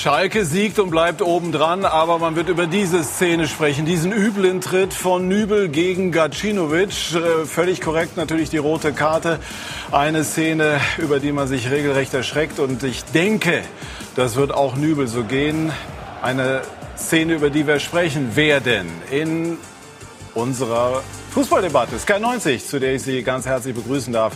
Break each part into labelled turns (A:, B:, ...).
A: Schalke siegt und bleibt obendran, aber man wird über diese Szene sprechen, diesen üblen Tritt von Nübel gegen Gacinovic. Äh, völlig korrekt natürlich die rote Karte. Eine Szene, über die man sich regelrecht erschreckt und ich denke, das wird auch Nübel so gehen. Eine Szene, über die wir sprechen werden in unserer Fußballdebatte Sky 90, zu der ich Sie ganz herzlich begrüßen darf.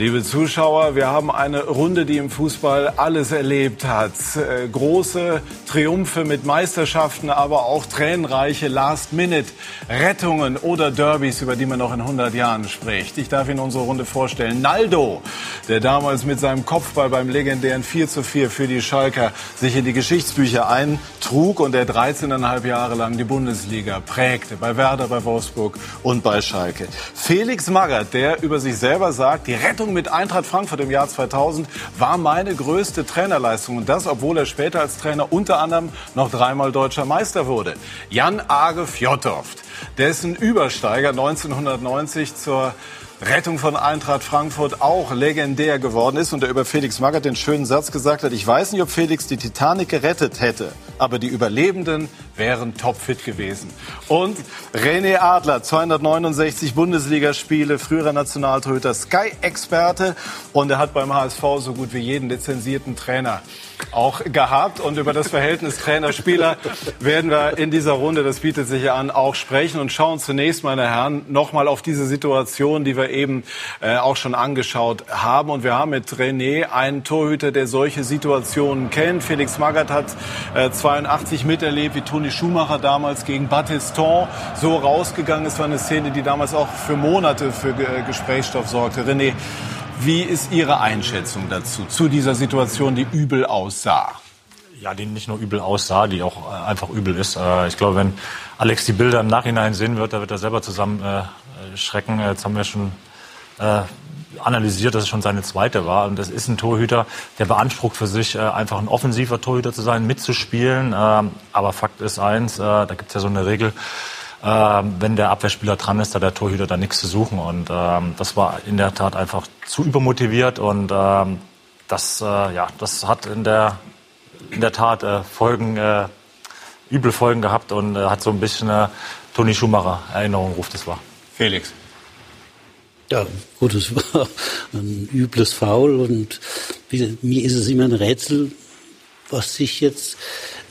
A: Liebe Zuschauer, wir haben eine Runde, die im Fußball alles erlebt hat. Äh, große Triumphe mit Meisterschaften, aber auch tränenreiche Last-Minute-Rettungen oder Derbys, über die man noch in 100 Jahren spricht. Ich darf Ihnen unsere Runde vorstellen. Naldo, der damals mit seinem Kopfball beim legendären 4 zu 4 für die Schalker sich in die Geschichtsbücher eintrug und der 13,5 Jahre lang die Bundesliga prägte. Bei Werder, bei Wolfsburg und bei Schalke. Felix Magath, der über sich selber sagt, die Rettung Leistung mit Eintracht Frankfurt im Jahr 2000 war meine größte Trainerleistung. Und das, obwohl er später als Trainer unter anderem noch dreimal deutscher Meister wurde. Jan Age Fjottoft, dessen Übersteiger 1990 zur Rettung von Eintracht Frankfurt auch legendär geworden ist und der über Felix Magath den schönen Satz gesagt hat, ich weiß nicht, ob Felix die Titanic gerettet hätte, aber die Überlebenden wären topfit gewesen. Und René Adler, 269 Bundesligaspiele, früherer Nationaltorhüter, Sky-Experte und er hat beim HSV so gut wie jeden lizenzierten Trainer auch gehabt. Und über das Verhältnis Trainer-Spieler werden wir in dieser Runde, das bietet sich ja an, auch sprechen und schauen zunächst, meine Herren, nochmal auf diese Situation, die wir eben äh, auch schon angeschaut haben. Und wir haben mit René einen Torhüter, der solche Situationen kennt. Felix Magath hat äh, 82 miterlebt, wie Toni Schumacher damals gegen Battiston so rausgegangen ist. War eine Szene, die damals auch für Monate für Gesprächsstoff sorgte. René, wie ist Ihre Einschätzung dazu, zu dieser Situation, die übel aussah?
B: Ja, die nicht nur übel aussah, die auch äh, einfach übel ist. Äh, ich glaube, wenn Alex die Bilder im Nachhinein sehen wird, da wird er selber zusammen äh, schrecken. Jetzt haben wir schon analysiert, dass es schon seine zweite war. Und das ist ein Torhüter, der beansprucht für sich, einfach ein offensiver Torhüter zu sein, mitzuspielen. Ähm, aber Fakt ist eins, da gibt es ja so eine Regel, wenn der Abwehrspieler dran ist, hat der Torhüter da nichts zu suchen. Und ähm, das war in der Tat einfach zu übermotiviert und ähm, das, äh, ja, das hat in der, in der Tat äh, Folgen, äh, üble Folgen gehabt und äh, hat so ein bisschen äh, Toni Schumacher Erinnerung ruft es war.
A: Felix.
C: Ja, gut, es war ein übles Foul und wie, mir ist es immer ein Rätsel, was sich jetzt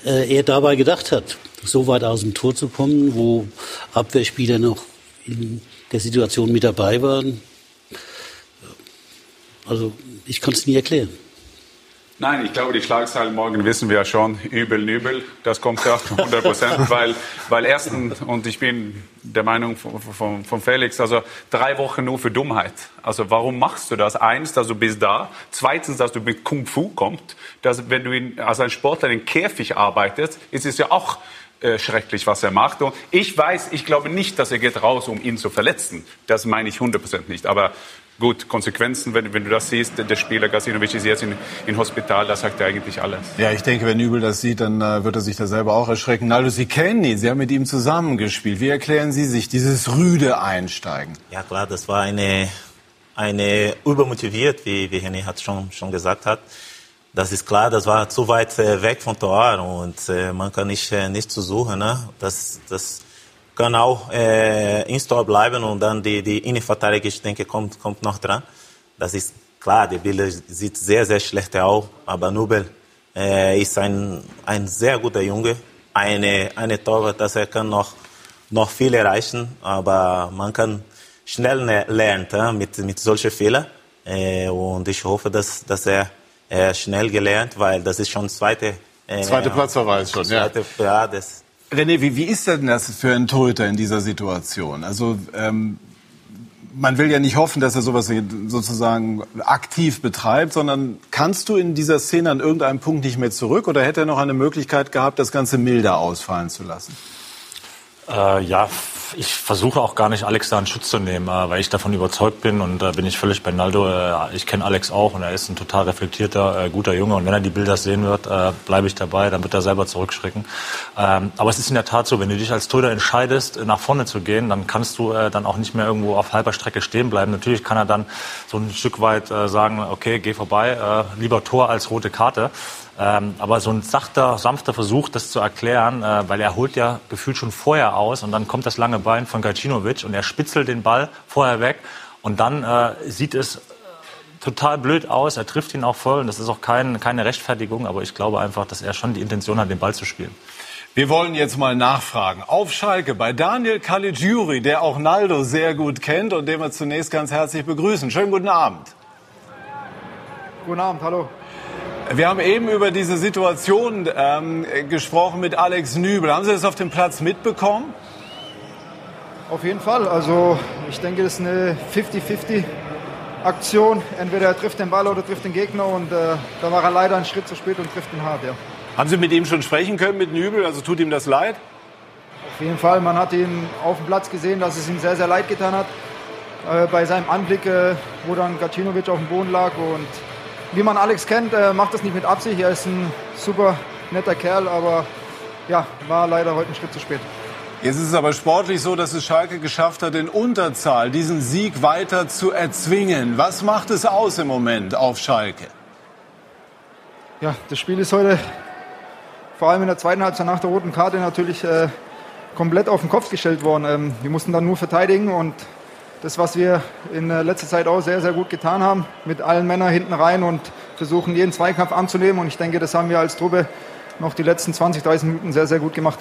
C: äh, er dabei gedacht hat so weit aus dem Tor zu kommen, wo Abwehrspieler noch in der Situation mit dabei waren. Also ich kann es nie erklären.
D: Nein, ich glaube, die Schlagzeilen morgen wissen wir ja schon. Übel, Nübel, das kommt ja 100 Prozent. weil, weil erstens, und ich bin der Meinung von, von, von, Felix, also drei Wochen nur für Dummheit. Also warum machst du das? Eins, dass du bist da. Zweitens, dass du mit Kung Fu kommst. Dass, wenn du in, als ein Sportler in Käfig arbeitest, ist es ja auch äh, schrecklich, was er macht. Und ich weiß, ich glaube nicht, dass er geht raus, um ihn zu verletzen. Das meine ich 100% nicht. Aber gut, Konsequenzen, wenn, wenn du das siehst, der Spieler Gasinovic ist jetzt in, in Hospital, das sagt er eigentlich alles.
A: Ja, ich denke, wenn Übel das sieht, dann äh, wird er sich da selber auch erschrecken. Naldo, Sie kennen ihn, Sie haben mit ihm zusammengespielt. Wie erklären Sie sich dieses rüde Einsteigen?
E: Ja klar, das war eine, eine übermotiviert, wie, wie Henny hat schon, schon gesagt hat das ist klar, das war zu weit äh, weg von Tor und äh, man kann nicht, äh, nicht zu suchen. Ne? Das, das kann auch äh, in Tor bleiben und dann die, die Innenverteidiger, ich denke, kommt, kommt noch dran. Das ist klar, die Bilder sieht sehr, sehr schlecht aus, aber Nubel äh, ist ein, ein sehr guter Junge, eine, eine Torwart, dass er kann noch, noch viel erreichen, aber man kann schnell lernen äh, mit, mit solchen Fehlern äh, und ich hoffe, dass, dass er äh, schnell gelernt, weil das ist schon zweite.
A: Äh, zweite Platzverweis schon, zweite, ja. ja das René, wie, wie ist denn das für einen Torhüter in dieser Situation? Also ähm, man will ja nicht hoffen, dass er sowas sozusagen aktiv betreibt, sondern kannst du in dieser Szene an irgendeinem Punkt nicht mehr zurück oder hätte er noch eine Möglichkeit gehabt, das Ganze milder ausfallen zu lassen?
B: Äh, ja, ich versuche auch gar nicht, Alex da in Schutz zu nehmen, äh, weil ich davon überzeugt bin und da bin ich völlig bei Naldo. Äh, ich kenne Alex auch und er ist ein total reflektierter, äh, guter Junge und wenn er die Bilder sehen wird, bleibe ich dabei, dann wird er selber zurückschrecken. Ähm, aber es ist in der Tat so, wenn du dich als Torhüter entscheidest, nach vorne zu gehen, dann kannst du dann auch nicht mehr irgendwo auf halber Strecke stehen bleiben. Natürlich kann er dann so ein Stück weit sagen, okay, geh vorbei, lieber Tor als rote Karte. Ähm, aber so ein sachter, sanfter Versuch, das zu erklären, äh, weil er holt ja gefühlt schon vorher aus und dann kommt das lange Bein von Gacinovic und er spitzelt den Ball vorher weg und dann äh, sieht es äh, total blöd aus. Er trifft ihn auch voll und das ist auch kein, keine Rechtfertigung, aber ich glaube einfach, dass er schon die Intention hat, den Ball zu spielen.
A: Wir wollen jetzt mal nachfragen. Auf Schalke bei Daniel Caligiuri, der auch Naldo sehr gut kennt und den wir zunächst ganz herzlich begrüßen. Schönen guten Abend.
F: Guten Abend, hallo.
A: Wir haben eben über diese Situation ähm, gesprochen mit Alex Nübel. Haben Sie das auf dem Platz mitbekommen?
F: Auf jeden Fall. Also ich denke, das ist eine 50-50 Aktion. Entweder er trifft den Ball oder trifft den Gegner und äh, da war er leider einen Schritt zu spät und trifft ihn hart. Ja.
A: Haben Sie mit ihm schon sprechen können, mit Nübel? Also tut ihm das leid?
F: Auf jeden Fall. Man hat ihn auf dem Platz gesehen, dass es ihm sehr, sehr leid getan hat. Äh, bei seinem Anblick, äh, wo dann Gacinovic auf dem Boden lag und wie man Alex kennt, äh, macht das nicht mit Absicht. Er ist ein super netter Kerl, aber ja, war leider heute ein Schritt zu spät.
A: Jetzt ist es aber sportlich so, dass es Schalke geschafft hat, in Unterzahl diesen Sieg weiter zu erzwingen. Was macht es aus im Moment auf Schalke?
F: Ja, das Spiel ist heute vor allem in der zweiten Halbzeit nach der roten Karte natürlich äh, komplett auf den Kopf gestellt worden. Ähm, wir mussten dann nur verteidigen und das, was wir in letzter Zeit auch sehr, sehr gut getan haben, mit allen Männern hinten rein und versuchen, jeden Zweikampf anzunehmen. Und ich denke, das haben wir als Truppe noch die letzten 20, 30 Minuten sehr, sehr gut gemacht.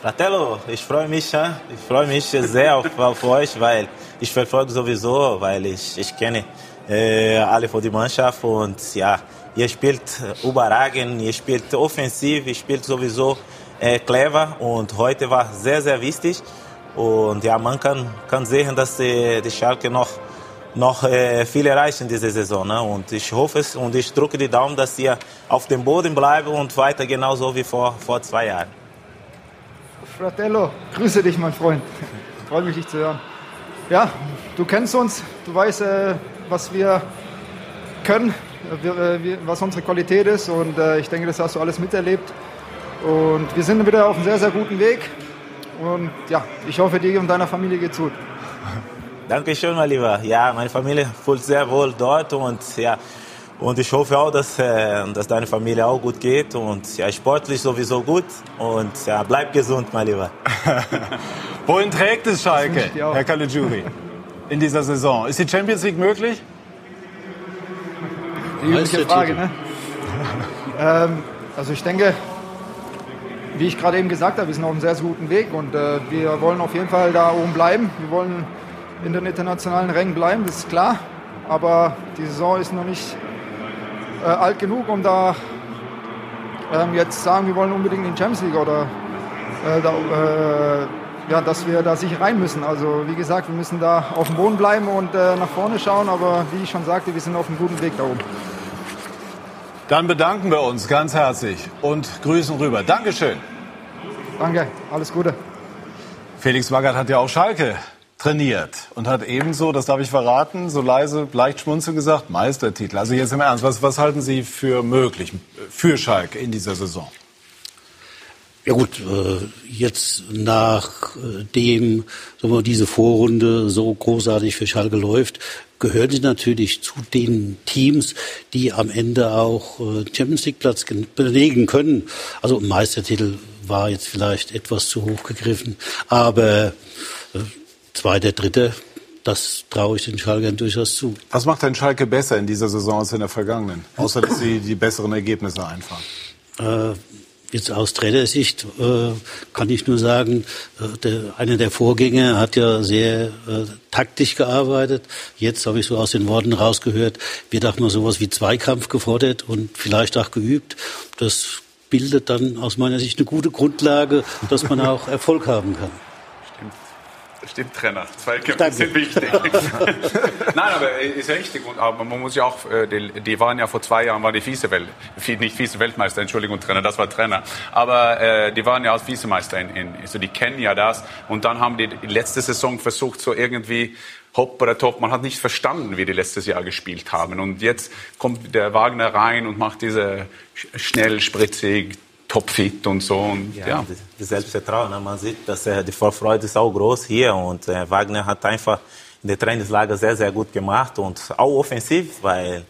E: Fratello, ich freue mich, ich freue mich sehr auf, auf euch, weil ich verfolge sowieso, weil ich, ich kenne äh, alle von der Mannschaft und ja, ihr spielt überragend, ihr spielt offensiv, ihr spielt sowieso äh, clever und heute war sehr, sehr wichtig. Und ja, man kann, kann sehen, dass die, die Schalke noch, noch äh, viel erreichen in dieser Saison. Ne? Und ich hoffe es und ich drücke die Daumen, dass ihr auf dem Boden bleibt und weiter genauso wie vor, vor zwei Jahren.
F: Fratello, grüße dich, mein Freund. Freue mich, dich zu hören. Ja, du kennst uns, du weißt, äh, was wir können, äh, was unsere Qualität ist und äh, ich denke, das hast du alles miterlebt. Und wir sind wieder auf einem sehr, sehr guten Weg. Und ja, ich hoffe, dir und deiner Familie geht's gut.
E: Dankeschön, mein Lieber. Ja, meine Familie fühlt sehr wohl dort und ja, und ich hoffe auch, dass, äh, dass deine Familie auch gut geht und ja, sportlich sowieso gut und ja, bleib gesund, mein Lieber.
A: Wohin trägt es Schalke, Herr Caligiuri, in dieser Saison? Ist die Champions League möglich?
F: Die übliche Frage, ne? ähm, also ich denke, wie ich gerade eben gesagt habe, wir sind auf einem sehr, sehr guten Weg und äh, wir wollen auf jeden Fall da oben bleiben. Wir wollen in den internationalen Rängen bleiben, das ist klar. Aber die Saison ist noch nicht äh, alt genug, um da ähm, jetzt sagen, wir wollen unbedingt in die Champions League oder äh, da, äh, ja, dass wir da sicher rein müssen. Also wie gesagt, wir müssen da auf dem Boden bleiben und äh, nach vorne schauen. Aber wie ich schon sagte, wir sind auf einem guten Weg da oben.
A: Dann bedanken wir uns ganz herzlich und grüßen rüber. Dankeschön.
F: Danke, alles Gute.
A: Felix Magath hat ja auch Schalke trainiert und hat ebenso, das darf ich verraten, so leise, leicht schmunzeln gesagt, Meistertitel. Also jetzt im Ernst, was, was halten Sie für möglich für Schalke in dieser Saison?
C: Ja gut, äh, jetzt nachdem sagen diese Vorrunde so großartig für Schalke läuft, gehören sie natürlich zu den Teams, die am Ende auch äh, Champions League Platz belegen können. Also Meistertitel war jetzt vielleicht etwas zu hoch gegriffen, aber äh, zweiter, dritter, das traue ich den Schalkern durchaus zu.
A: Was macht denn Schalke besser in dieser Saison als in der vergangenen? Außer, dass sie die besseren Ergebnisse einfahren.
C: Äh, Jetzt aus Trainersicht äh, kann ich nur sagen, äh, der, einer der Vorgänger hat ja sehr äh, taktisch gearbeitet. Jetzt habe ich so aus den Worten rausgehört, wird auch mal sowas wie Zweikampf gefordert und vielleicht auch geübt. Das bildet dann aus meiner Sicht eine gute Grundlage, dass man auch Erfolg haben kann.
D: Stimmt, Trainer. Zweikämpfe sind wichtig. Nein, aber ist richtig. Und, aber man muss ja auch, äh, die, die waren ja vor zwei Jahren, waren die Vize-Welt, nicht Vize-Weltmeister, Entschuldigung, Trainer, das war Trainer. Aber äh, die waren ja als Vizemeister in, in, also die kennen ja das. Und dann haben die letzte Saison versucht, so irgendwie hopp oder top. Man hat nicht verstanden, wie die letztes Jahr gespielt haben. Und jetzt kommt der Wagner rein und macht diese schnell, spritzig, topfit und so. Und, ja, ja.
E: Das Selbstvertrauen. Ne? Man sieht, dass äh, die Vorfreude ist auch groß hier und äh, Wagner hat einfach in der Trainingslager sehr, sehr gut gemacht und auch offensiv, weil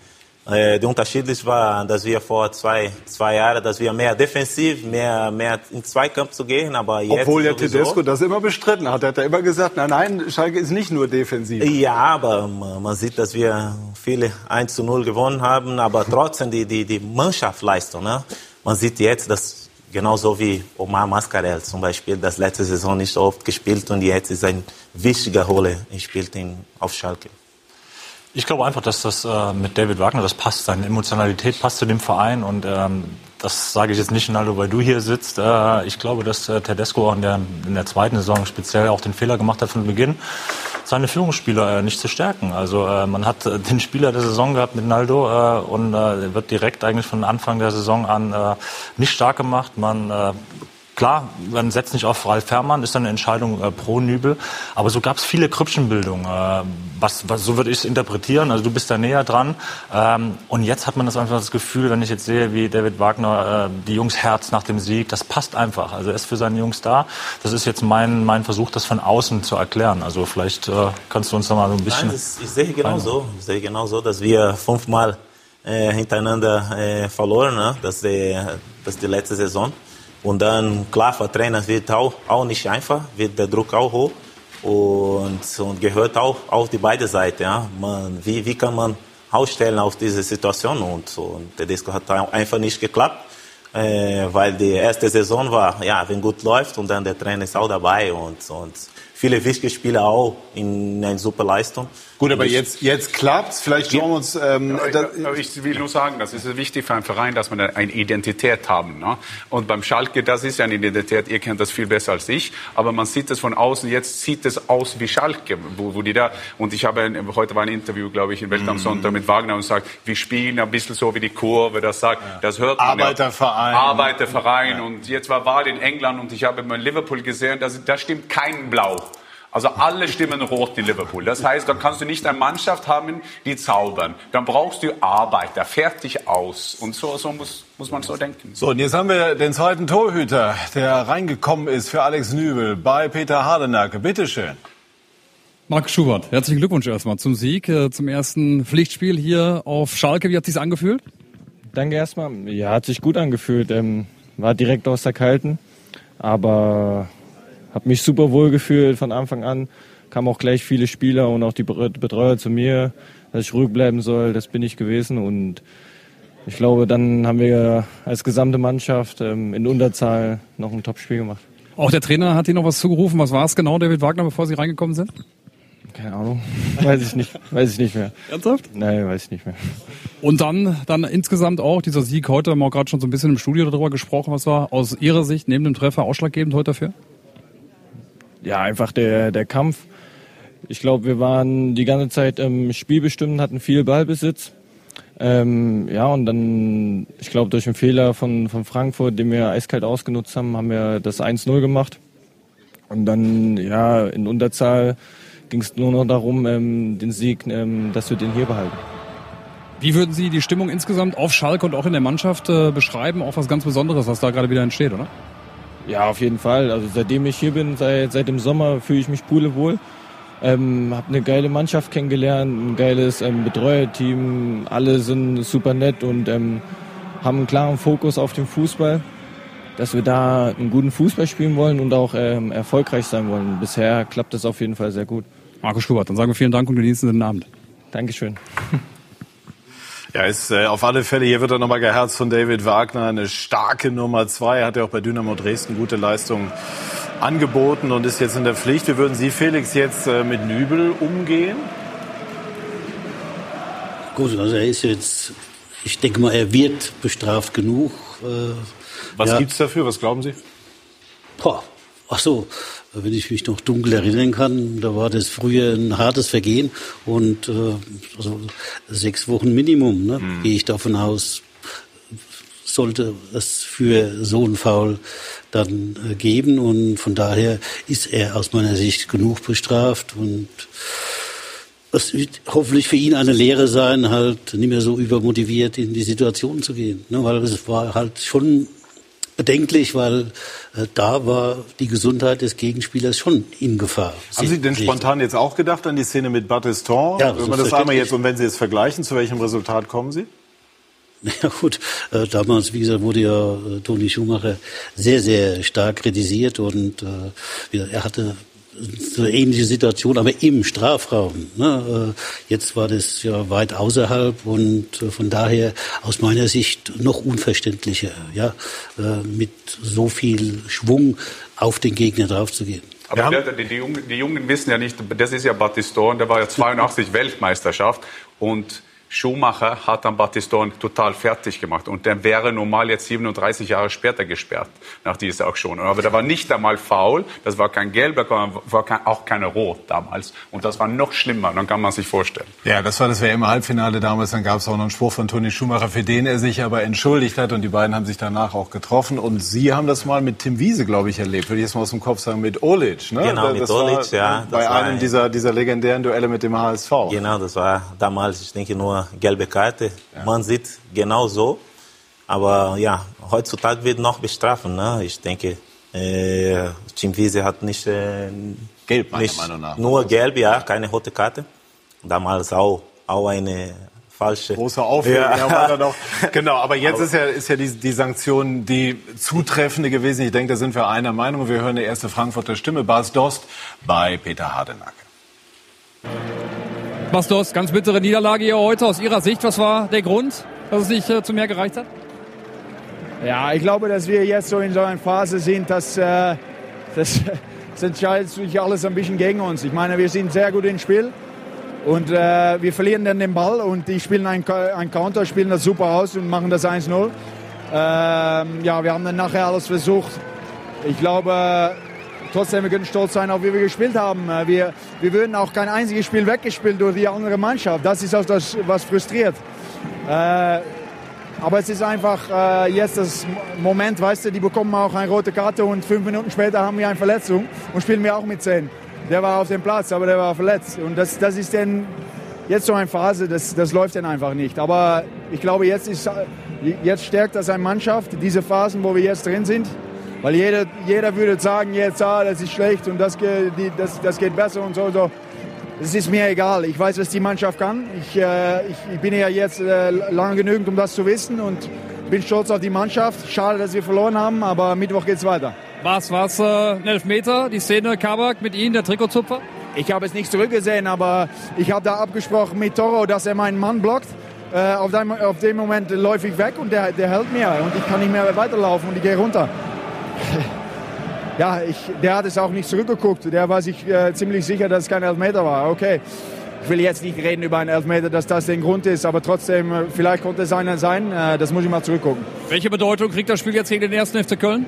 E: Äh, der Unterschied war, dass wir vor zwei, zwei Jahren, dass wir mehr defensiv, mehr, mehr in Zweikampf zu gehen, aber jetzt
A: Obwohl ja
E: sowieso.
A: Tedesco das immer bestritten hat. Er hat ja immer gesagt, nein, nein, Schalke ist nicht nur defensiv.
E: Ja, aber man man sieht, dass wir viele 1 zu 0 gewonnen haben, aber trotzdem die, die, die Mannschaftsleistung. Ne? Man sieht jetzt, dass genauso wie Omar Mascarell zum Beispiel, das letzte Saison nicht so oft gespielt und jetzt ist ein wichtiger Rolle spielt in, auf Schalke.
B: Ich glaube einfach, dass das äh, mit David Wagner, das passt, seine Emotionalität passt zu dem Verein und ähm, das sage ich jetzt nicht, Naldo, weil du hier sitzt. Äh, ich glaube, dass äh, Tedesco in der, in der zweiten Saison speziell auch den Fehler gemacht hat von Beginn, seine Führungsspieler äh, nicht zu stärken. Also man hat den Spieler der Saison gehabt mit Naldo und wird direkt eigentlich von Anfang der Saison an nicht stark gemacht. Man Klar, man setzt nicht auf Ralf Fährmann, ist dann eine Entscheidung äh, pro Nübel. Aber so gab es viele Krüppchenbildungen. Äh, was, was, so würde ich es interpretieren. Also du bist da näher dran. Ähm, und jetzt hat man das einfach das Gefühl, wenn ich jetzt sehe, wie David Wagner äh, die Jungs Herz nach dem Sieg, das passt einfach. Also er ist für seine Jungs da. Das ist jetzt mein, mein Versuch, das von außen zu erklären. Also vielleicht äh, kannst du uns da mal so ein bisschen...
E: Nein, das, ich sehe genau so. Ich sehe genau so, dass wir fünfmal äh, hintereinander äh, verloren, ne? das, die, das ist die letzte Saison. Und dann, klar, für Trainer wird auch, auch nicht einfach, wird der Druck auch hoch und, und gehört auch auf die beide Seiten. Ja. Man, wie, wie kann man ausstellen auf diese Situation? Und, und der Disco hat einfach nicht geklappt, äh, weil die erste Saison war, ja, wenn gut läuft und dann der Trainer ist auch dabei und, und viele wichtige Spieler auch in einer super Leistung.
A: Gut, aber jetzt, jetzt klappt's. Vielleicht schauen wir uns... Ähm,
D: Ja,
A: da,
D: ich, ich will nur sagen, das ist wichtig für einen Verein, dass man eine Identität haben. Ne? Und beim Schalke, das ist ja eine Identität, ihr kennt das viel besser als ich, aber man sieht es von außen, jetzt sieht es aus wie Schalke, wo, wo die da, und ich habe, ein- heute war ein Interview, glaube ich, in Welt am Sonntag mit Wagner und sagt, wir spielen ein bisschen so wie die Kurve, das sagt, das hört man
A: Arbeiterverein.
D: Ja. Arbeiterverein. Und jetzt war Wahl in England und ich habe mal in Liverpool gesehen, da stimmt kein Blau. Also alle stimmen rot in Liverpool. Das heißt, da kannst du nicht eine Mannschaft haben, die zaubern. Dann brauchst du Arbeiter, fertig aus. Und so, so muss, muss man so denken.
A: so, und jetzt haben wir den zweiten Torhüter, der reingekommen ist für Alex Nübel bei Peter Hardenacke. Bitteschön.
G: Marc Schubert, herzlichen Glückwunsch erstmal zum Sieg, äh, zum ersten Pflichtspiel hier auf Schalke. Wie hat sich's angefühlt?
H: Danke erstmal. Ja, hat sich gut angefühlt. Ähm, war direkt aus der Kalten, aber habe mich super wohl gefühlt von Anfang an. Kamen auch gleich viele Spieler und auch die Be- Betreuer zu mir, dass ich ruhig bleiben soll. Das bin ich gewesen und ich glaube, dann haben wir als gesamte Mannschaft ähm, in Unterzahl noch ein Top-Spiel gemacht.
G: Auch der Trainer hat Ihnen noch was zugerufen. Was war es genau, David Wagner, bevor Sie reingekommen sind?
H: Keine Ahnung, weiß ich nicht, weiß ich nicht mehr.
G: Ernsthaft?
H: Nein, weiß ich nicht mehr.
G: Und dann, dann insgesamt auch dieser Sieg heute, haben wir auch gerade schon so ein bisschen im Studio darüber gesprochen. Was war aus Ihrer Sicht neben dem Treffer ausschlaggebend heute dafür?
H: Ja, einfach der, der Kampf. Ich glaube, wir waren die ganze Zeit im Spiel bestimmt, hatten viel Ballbesitz. Ähm, ja, und dann, ich glaube, durch einen Fehler von, von Frankfurt, den wir eiskalt ausgenutzt haben, haben wir das 1-0 gemacht. Und dann, ja, in Unterzahl ging es nur noch darum, ähm, den Sieg, ähm, dass wir den hier behalten.
G: Wie würden Sie die Stimmung insgesamt auf Schalke und auch in der Mannschaft äh, beschreiben? Auch was ganz Besonderes, was da gerade wieder entsteht, oder?
H: Ja, auf jeden Fall. Also seitdem ich hier bin, seit, seit dem Sommer, fühle ich mich pulewohl. Ähm, habe eine geile Mannschaft kennengelernt, ein geiles ähm, Betreuerteam. Alle sind super nett und ähm, haben einen klaren Fokus auf den Fußball, dass wir da einen guten Fußball spielen wollen und auch ähm, erfolgreich sein wollen. Bisher klappt das auf jeden Fall sehr gut.
G: Marco Schubert, dann sagen wir vielen Dank und genießen den Abend.
H: Dankeschön.
A: Ja, ist äh, auf alle Fälle, hier wird er nochmal geherzt von David Wagner, eine starke Nummer zwei, hat ja auch bei Dynamo Dresden gute Leistungen angeboten und ist jetzt in der Pflicht. Wie würden Sie, Felix, jetzt äh, mit Nübel umgehen?
C: Gut, also er ist jetzt, ich denke mal, er wird bestraft genug. Äh,
A: Was
C: ja.
A: gibt's dafür? Was glauben Sie?
C: Boah, ach so, wenn ich mich noch dunkel erinnern kann, da war das früher ein hartes Vergehen und äh, also sechs Wochen Minimum, ne, gehe ich davon aus, sollte es für so einen Foul dann äh, geben und von daher ist er aus meiner Sicht genug bestraft und es wird hoffentlich für ihn eine Lehre sein, halt nicht mehr so übermotiviert in die Situation zu gehen. Ne? Weil es war halt schon bedenklich, weil äh, da war die Gesundheit des Gegenspielers schon in Gefahr.
A: Haben Sie denn spontan jetzt auch gedacht an die Szene mit Battiston?
C: Ja,
A: wenn man das einmal jetzt und wenn Sie es vergleichen, zu welchem Resultat kommen Sie?
C: Ja gut, äh, damals, wie gesagt, wurde ja äh, Toni Schumacher sehr, sehr stark kritisiert und äh, er hatte so eine ähnliche Situation, aber im Strafraum. Ne? Äh, jetzt war das ja weit außerhalb und äh, von daher aus meiner Sicht noch unverständlicher, ja, äh, mit so viel Schwung auf den Gegner draufzugehen.
D: Aber der, die, die, Jungen, die Jungen wissen ja nicht, das ist ja Battiston, der war ja 82 Weltmeisterschaft und Schumacher hat dann Battiston total fertig gemacht und der wäre normal jetzt 37 Jahre später gesperrt nach dieser Aktion. Aber da war nicht einmal faul, das war kein gelber, war kein, auch keine rot damals und das war noch schlimmer, dann kann man sich vorstellen.
A: Ja, das war das WM-Halbfinale damals, dann gab es auch noch einen Spruch von Toni Schumacher, für den er sich aber entschuldigt hat und die beiden haben sich danach auch getroffen und Sie haben das mal mit Tim Wiese, glaube ich, erlebt, würde ich jetzt mal aus dem Kopf sagen, mit Olic,
E: ne? Genau, das mit Olic, ja.
A: Bei einem dieser, dieser legendären Duelle mit dem HSV.
E: Genau, das war damals, ich denke nur gelbe Karte. Ja. Man sieht genau so. Aber ja, heutzutage wird noch bestraft. Ne? Ich denke, äh, Tim Wiese hat nicht, äh,
A: gelb, meiner
E: nicht
A: Meinung nach.
E: nur gelb, ja, keine rote Karte. Damals auch, auch eine falsche.
A: Große Aufregung. Ja. noch. Genau, aber jetzt aber ist ja, ist ja die, die Sanktion die zutreffende gewesen. Ich denke, da sind wir einer Meinung. Wir hören die erste Frankfurter Stimme, Bas Dost bei Peter Hardenacke.
G: Bastos, ganz bittere Niederlage hier heute aus Ihrer Sicht. Was war der Grund, dass es nicht äh, zu mehr gereicht hat?
F: Ja, ich glaube, dass wir jetzt so in so einer Phase sind, dass äh, das, das entscheidet sich alles ein bisschen gegen uns. Ich meine, wir sind sehr gut im Spiel und äh, wir verlieren dann den Ball und die spielen ein, ein Counter, spielen das super aus und machen das 1-0. Ähm, ja, wir haben dann nachher alles versucht. Ich glaube, trotzdem, wir können stolz sein, auf wie wir gespielt haben. Äh, wir, wir würden auch kein einziges Spiel weggespielt durch die andere Mannschaft. Das ist auch das, was frustriert. Äh, aber es ist einfach äh, jetzt das Moment, weißt du, die bekommen auch eine rote Karte und fünf Minuten später haben wir eine Verletzung und spielen wir auch mit zehn. Der war auf dem Platz, aber der war verletzt. Und das, das ist dann jetzt so eine Phase, das, das läuft dann einfach nicht. Aber ich glaube, jetzt, ist, jetzt stärkt das eine Mannschaft, diese Phasen, wo wir jetzt drin sind. Weil jeder, jeder würde sagen, jetzt, ah, das ist schlecht und das, das, das geht besser und so. so. Es ist mir egal. Ich weiß, was die Mannschaft kann. Ich, äh, ich, ich, bin ja jetzt äh, lange genügend, um das zu wissen und bin stolz auf die Mannschaft. Schade, dass wir verloren haben, aber Mittwoch geht es weiter.
G: Was war es? Äh, ein Elfmeter? Die Szene Kabak mit Ihnen, der Trikotzupfer?
F: Ich habe es nicht zurückgesehen, aber ich habe da abgesprochen mit Toro, dass er meinen Mann blockt. Äh, auf, dem, auf dem Moment läufe ich weg und der, der hält mir und ich kann nicht mehr weiterlaufen und ich gehe runter ja, ich, der hat es auch nicht zurückgeguckt. Der war sich äh, ziemlich sicher, dass es kein Elfmeter war. Okay. Ich will jetzt nicht reden über einen Elfmeter, dass das der Grund ist, aber trotzdem, äh, vielleicht konnte es einer sein. Äh, das muss ich mal zurückgucken.
G: Welche Bedeutung kriegt das Spiel jetzt gegen den ersten FC Köln?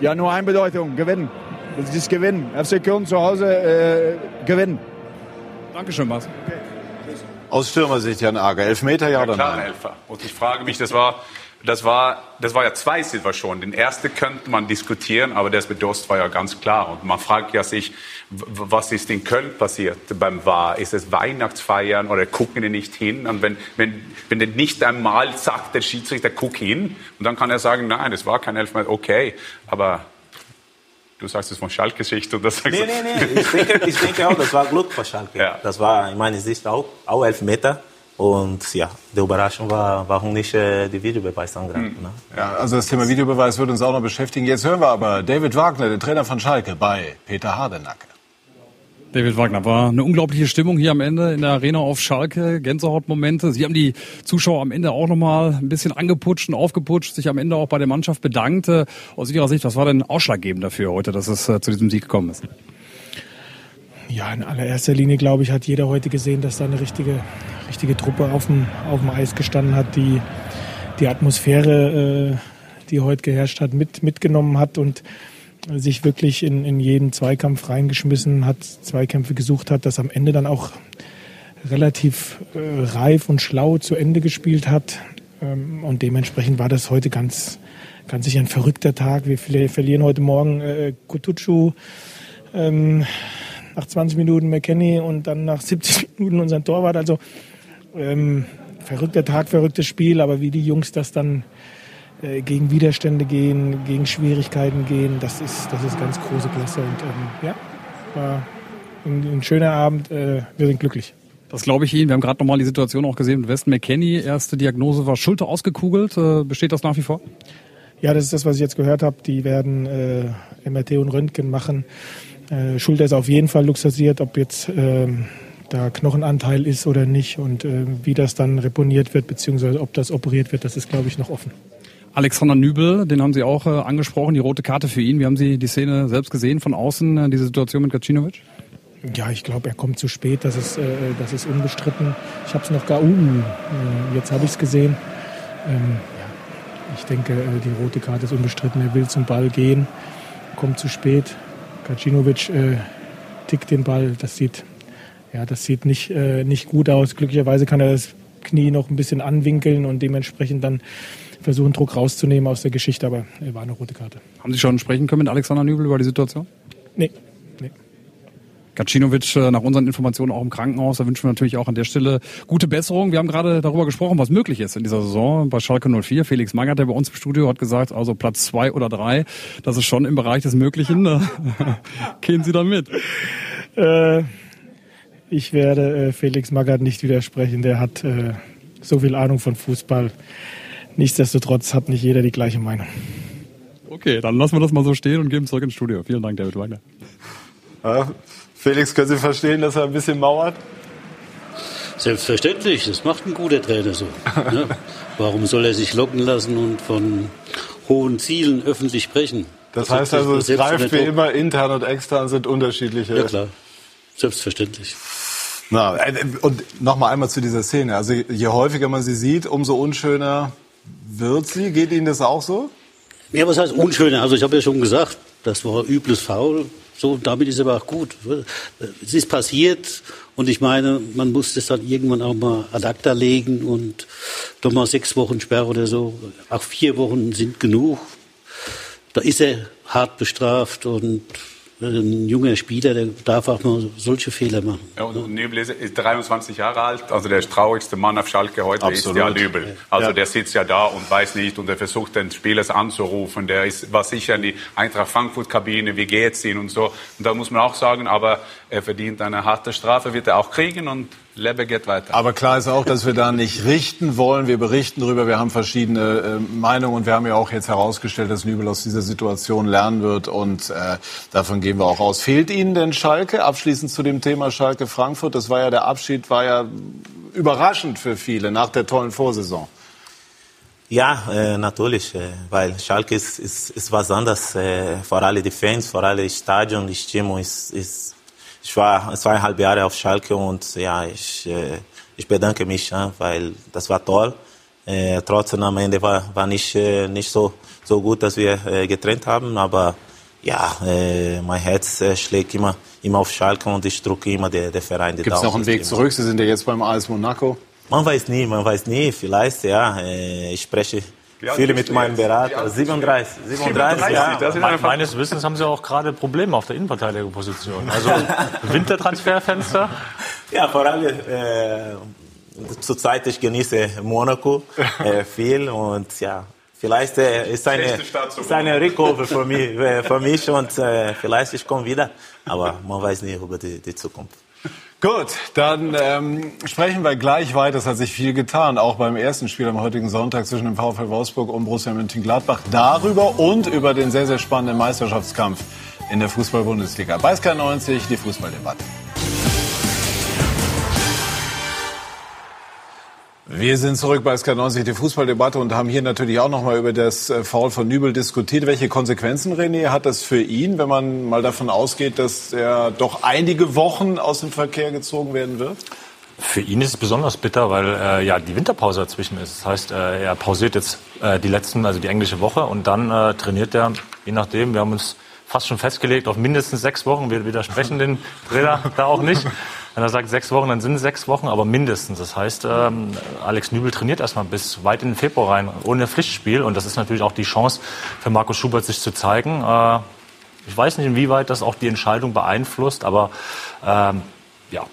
F: Ja, nur eine Bedeutung: Gewinnen. Das ist Gewinnen. FC Köln zu Hause äh, gewinnen.
G: Dankeschön, Bas. Okay.
A: Aus Stürmersicht, Jan Ager. Elfmeter, ja, ja oder
D: nein? Elfer. Und ich frage mich, das war das war, das war ja zwei Situationen. Den ersten könnte man diskutieren, aber das mit Durst war ja ganz klar. Und man fragt ja sich, was ist in Köln passiert beim War? Ist es Weihnachtsfeiern oder gucken die nicht hin? Und wenn, wenn, wenn der nicht einmal sagt, der Schiedsrichter, guck hin, und dann kann er sagen, nein, es war kein Elfmeter, okay, aber Du sagst es von Schalke-Sicht und das sagst
E: Nee, nee, nee. Ich denke, ich denke auch, das war Glück von Schalke. Ja. Das war in meiner Sicht auch, auch Elfmeter. Und ja, die Überraschung war, warum nicht äh, die Videobeweis angreifen. Hm. Ne?
A: Ja, also das Thema Videobeweis wird uns auch noch beschäftigen. Jetzt hören wir aber David Wagner, den Trainer von Schalke, bei Peter Hardenacke.
G: David Wagner, war eine unglaubliche Stimmung hier am Ende in der Arena auf Schalke, Gänsehautmomente. Sie haben die Zuschauer am Ende auch nochmal ein bisschen angeputscht und aufgeputscht, sich am Ende auch bei der Mannschaft bedankt. Aus Ihrer Sicht, was war denn ausschlaggebend dafür heute, dass es äh, zu diesem Sieg gekommen ist?
I: Ja, in allererster Linie, glaube ich, hat jeder heute gesehen, dass da eine richtige, richtige Truppe auf dem, auf dem Eis gestanden hat, die die Atmosphäre, äh, die heute geherrscht hat, mit, mitgenommen hat und sich wirklich in, in jeden Zweikampf reingeschmissen hat, Zweikämpfe gesucht hat, das am Ende dann auch relativ äh, reif und schlau zu Ende gespielt hat. Ähm, und dementsprechend war das heute ganz, ganz sicher ein verrückter Tag. Wir verlieren heute Morgen äh, Kutucu. Ähm, nach 20 Minuten McKenny und dann nach 70 Minuten unseren Torwart. Also ähm, verrückter Tag, verrücktes Spiel, aber wie die Jungs das dann äh, gegen Widerstände gehen, gegen Schwierigkeiten gehen, das ist, das ist ganz große Klasse. Und ähm, ja, war ein, ein schöner Abend. Äh, wir sind glücklich.
G: Das glaube ich Ihnen. Wir haben gerade nochmal die Situation auch gesehen mit Weston McKenney. Erste Diagnose war Schulter ausgekugelt. Äh, besteht das nach wie vor?
I: Ja, das ist das, was ich jetzt gehört habe. Die werden äh, MRT und Röntgen machen. Äh, Schulter ist auf jeden Fall luxasiert, ob jetzt äh, da Knochenanteil ist oder nicht und äh, wie das dann reponiert wird, beziehungsweise ob das operiert wird, das ist, glaube ich, noch offen.
G: Alexander Nübel, den haben Sie auch äh, angesprochen, die rote Karte für ihn. Wie haben Sie die Szene selbst gesehen von außen, äh, diese Situation mit Gacinovic?
I: Ja, ich glaube, er kommt zu spät. Das ist, äh, das ist unbestritten. Ich habe es noch gar. Uh, äh, jetzt habe ich es gesehen. Ähm, ja, ich denke, äh, die rote Karte ist unbestritten. Er will zum Ball gehen, kommt zu spät. Gacinovic äh, tickt den Ball. Das sieht, ja, das sieht nicht, äh, nicht gut aus. Glücklicherweise kann er das Knie noch ein bisschen anwinkeln und dementsprechend dann versuchen, Druck rauszunehmen aus der Geschichte. Aber er war eine rote Karte.
G: Haben Sie schon sprechen können mit Alexander Nübel über die Situation?
I: Nee.
G: Gacinovic äh, nach unseren Informationen auch im Krankenhaus. Da wünschen wir natürlich auch an der Stelle gute Besserung. Wir haben gerade darüber gesprochen, was möglich ist in dieser Saison bei Schalke 04. Felix Magath, der bei uns im Studio hat gesagt, also Platz zwei oder drei, das ist schon im Bereich des Möglichen. Gehen Sie da mit?
I: Äh, ich werde äh, Felix Magath nicht widersprechen. Der hat äh, so viel Ahnung von Fußball. Nichtsdestotrotz hat nicht jeder die gleiche Meinung.
G: Okay, dann lassen wir das mal so stehen und geben zurück ins Studio. Vielen Dank, David Wagner.
A: Felix, können Sie verstehen, dass er ein bisschen mauert?
C: Selbstverständlich, das macht ein guter Trainer so. Ne? Warum soll er sich locken lassen und von hohen Zielen öffentlich sprechen?
A: Das, das heißt also, es greift wie immer, intern und extern sind unterschiedliche.
C: Ja klar, selbstverständlich.
A: Na, äh, und nochmal einmal zu dieser Szene. Also je häufiger man sie sieht, umso unschöner wird sie. Geht Ihnen das auch so?
C: Ja, was heißt unschöner? Also ich habe ja schon gesagt, das war übles Foul. So, damit ist aber auch gut. Es ist passiert und ich meine, man muss das dann irgendwann auch mal ad acta legen und doch mal sechs Wochen Sperre oder so. Auch vier Wochen sind genug. Da ist er hart bestraft und ein junger Spieler, der darf auch mal solche Fehler machen.
D: Ja, und Nübel ist 23 Jahre alt, also der traurigste Mann auf Schalke heute Absolut. ist ja Nübel. Also ja. der sitzt ja da und weiß nicht und er versucht den Spieler anzurufen. Der ist, war sicher in die Eintracht Frankfurt Kabine, wie geht's ihm und so. Und da muss man auch sagen, aber er verdient eine harte Strafe, wird er auch kriegen und Lebe geht weiter.
A: Aber klar ist auch, dass wir da nicht richten wollen. Wir berichten darüber, wir haben verschiedene äh, Meinungen und wir haben ja auch jetzt herausgestellt, dass Nübel aus dieser Situation lernen wird und äh, davon gehen wir auch aus. Fehlt Ihnen denn Schalke? Abschließend zu dem Thema Schalke Frankfurt. Das war ja der Abschied, war ja überraschend für viele nach der tollen Vorsaison.
E: Ja, äh, natürlich, äh, weil Schalke ist, ist, ist was anderes. Äh, vor allem die Fans, vor allem das Stadion, die Stimmung ist, ist ich war zweieinhalb Jahre auf Schalke und ja, ich, äh, ich bedanke mich, ja, weil das war toll. Äh, trotzdem am Ende war, war nicht, äh, nicht so, so gut, dass wir äh, getrennt haben, aber ja, äh, mein Herz äh, schlägt immer, immer auf Schalke und ich drücke immer der, der Verein
A: die Gibt es noch einen Weg zurück? Sie sind ja jetzt beim AS Monaco.
E: Man weiß nie, man weiß nie. Vielleicht, ja. Äh, ich spreche Viele mit meinem Berater. 37. 37, ja.
B: Me meines Wissens haben Sie auch gerade Probleme auf der Innenverteidigerposition. Also Wintertransferfenster?
E: Ja, vor allem äh, zurzeit ich genieße Monaco äh, viel und ja, vielleicht äh, ist eine ist eine Recover für mich, äh, für mich und äh, vielleicht ich komme wieder, aber man weiß nie über die, die Zukunft.
A: Gut, dann ähm, sprechen wir gleich weiter. Es hat sich viel getan, auch beim ersten Spiel am heutigen Sonntag zwischen dem VfL Wolfsburg und Borussia Mönchengladbach. Darüber und über den sehr, sehr spannenden Meisterschaftskampf in der Fußball-Bundesliga. Bei Sky 90 die Fußballdebatte. Wir sind zurück bei SK90, die Fußballdebatte und haben hier natürlich auch noch mal über das äh, Foul von Nübel diskutiert. Welche Konsequenzen, René, hat das für ihn, wenn man mal davon ausgeht, dass er doch einige Wochen aus dem Verkehr gezogen werden wird?
B: Für ihn ist es besonders bitter, weil äh, ja die Winterpause dazwischen ist. Das heißt, äh, er pausiert jetzt äh, die letzten, also die englische Woche und dann äh, trainiert er, je nachdem, wir haben uns fast schon festgelegt auf mindestens sechs Wochen. Wir widersprechen den Trainer da auch nicht. Wenn er sagt sechs Wochen, dann sind es sechs Wochen, aber mindestens. Das heißt, ähm, Alex Nübel trainiert erstmal bis weit in den Februar rein, ohne Pflichtspiel. Und das ist natürlich auch die Chance für Marco Schubert, sich zu zeigen. Äh, ich weiß nicht, inwieweit das auch die Entscheidung beeinflusst, aber ähm, ja,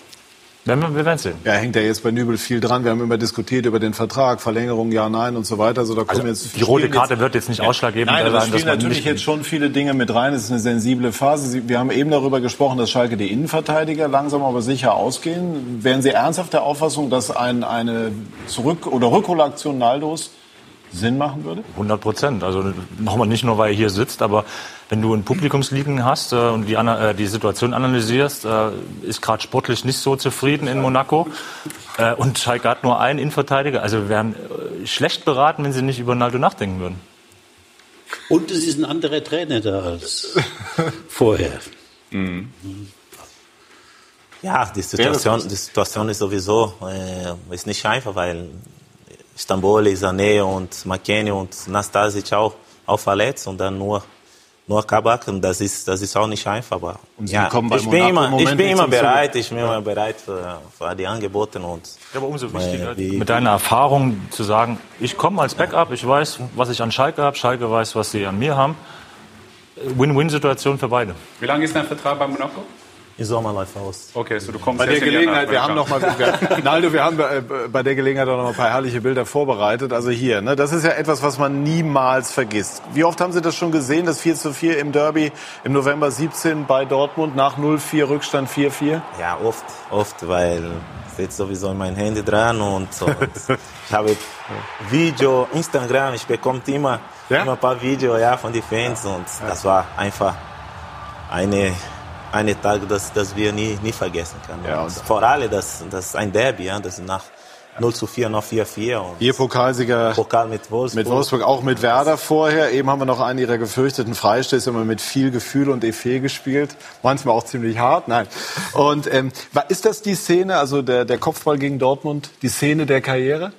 B: Wir, wir werden sehen.
A: Ja, hängt ja jetzt bei Nübel viel dran. Wir haben immer diskutiert über den Vertrag, Verlängerung, ja, nein und so weiter. Also da kommen
B: also
A: jetzt
B: die rote Karte jetzt, wird jetzt nicht ja. ausschlaggebend
A: nein,
B: sein.
A: Nein, spielen natürlich jetzt schon viele Dinge mit rein. Es ist eine sensible Phase. Wir haben eben darüber gesprochen, dass Schalke die Innenverteidiger langsam aber sicher ausgehen. Wären Sie ernsthaft der Auffassung, dass ein, eine Zurück- oder Rückholaktion Naldos Sinn machen würde?
B: 100 Prozent. Also nochmal nicht nur, weil er hier sitzt, aber wenn du ein Publikumsliegen hast äh, und die, äh, die Situation analysierst, äh, ist gerade sportlich nicht so zufrieden in Monaco äh, und Schalke hat nur einen Innenverteidiger. Also wir wären äh, schlecht beraten, wenn sie nicht über Naldo nachdenken würden.
C: Und es ist ein anderer Trainer da als vorher. Mhm.
E: Ja, die Situation, die Situation ist sowieso äh, ist nicht einfach, weil Istanbul, Sané und McKenny und Nastasic auch, auch verletzt und dann nur nur Kabak und das ist das ist auch nicht einfach. Aber ja, ich bin immer ich bin immer bereit, ich bin immer bereit für, für die Angebote und.
B: Ja, aber umso wichtiger, äh, mit deiner Erfahrung zu sagen, ich komme als Backup, ich weiß, was ich an Schalke habe, Schalke weiß, was sie an mir haben. Win-Win-Situation für beide.
D: Wie lange ist dein Vertrag bei Monaco?
E: Im Sommer läuft aus.
D: Okay, so du kommst
A: bei der Gelegenheit, wir haben noch mal, wir, Naldo, wir haben äh, bei der Gelegenheit auch noch ein paar herrliche Bilder vorbereitet. Also hier, ne, das ist ja etwas, was man niemals vergisst. Wie oft haben Sie das schon gesehen, das 4 zu 4 im Derby im November 17 bei Dortmund nach 0-4 Rückstand 4-4?
E: Ja, oft, oft, weil steht sowieso in mein Handy dran und, und ich habe Video, Instagram, ich bekomme immer, ja? immer ein paar Videos ja, von den Fans und das war einfach eine einen Tag, das, das wir nie, nie vergessen können. Ja, vor allem, das, das ist ein Derby, ja, das ist nach 0 zu 4 noch 4-4.
A: Ihr Pokalsieger.
E: Pokal mit Wolfsburg.
A: Mit Wolfsburg, auch mit Werder vorher. Eben haben wir noch einen ihrer gefürchteten Freistöße immer mit viel Gefühl und Effet gespielt. Manchmal auch ziemlich hart, nein. Und ähm, ist das die Szene, also der, der Kopfball gegen Dortmund, die Szene der Karriere?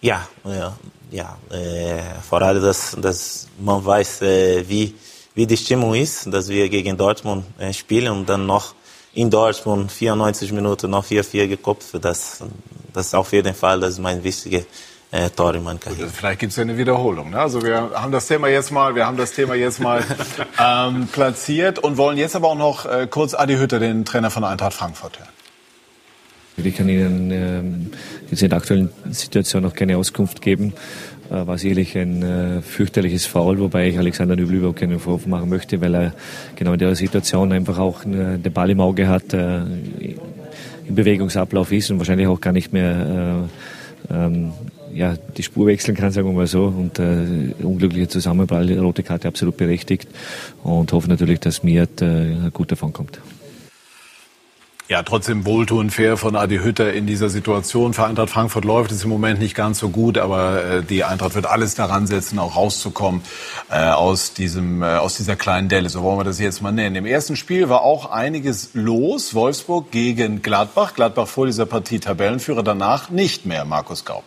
E: Ja, ja, ja. Äh, vor allem, dass, dass man weiß, äh, wie, wie die Stimmung ist, dass wir gegen Dortmund äh, spielen und dann noch in Dortmund 94 Minuten noch 4-4 gekopft. Das, das ist auf jeden Fall das ist mein wichtiges äh, Tor in meiner Karriere.
A: Vielleicht gibt es ja eine Wiederholung. Ne? Also wir haben das Thema jetzt mal, wir haben das Thema jetzt mal ähm, platziert und wollen jetzt aber auch noch äh, kurz Adi Hütter, den Trainer von Eintracht Frankfurt, hören.
J: Ich kann Ihnen ähm, in der aktuellen Situation noch keine Auskunft geben. Äh, war sicherlich ein äh, fürchterliches Foul, wobei ich Alexander Nübel überhaupt keinen Vorwurf machen möchte, weil er genau in der Situation einfach auch äh, den Ball im Auge hat, äh, im Bewegungsablauf ist und wahrscheinlich auch gar nicht mehr äh, ähm, ja, die Spur wechseln kann, sagen wir mal so. Und äh, unglücklicher Zusammenprall, rote Karte absolut berechtigt und hoffe natürlich, dass Miat äh, gut davon kommt.
A: Ja, trotzdem wohltuend fair von Adi Hütter in dieser Situation. Für Eintracht Frankfurt läuft es im Moment nicht ganz so gut, aber äh, die Eintracht wird alles daran setzen, auch rauszukommen äh, aus diesem äh, aus dieser kleinen Delle. So wollen wir das jetzt mal nennen. Im ersten Spiel war auch einiges los. Wolfsburg gegen Gladbach. Gladbach vor dieser Partie Tabellenführer, danach nicht mehr. Markus Gaub.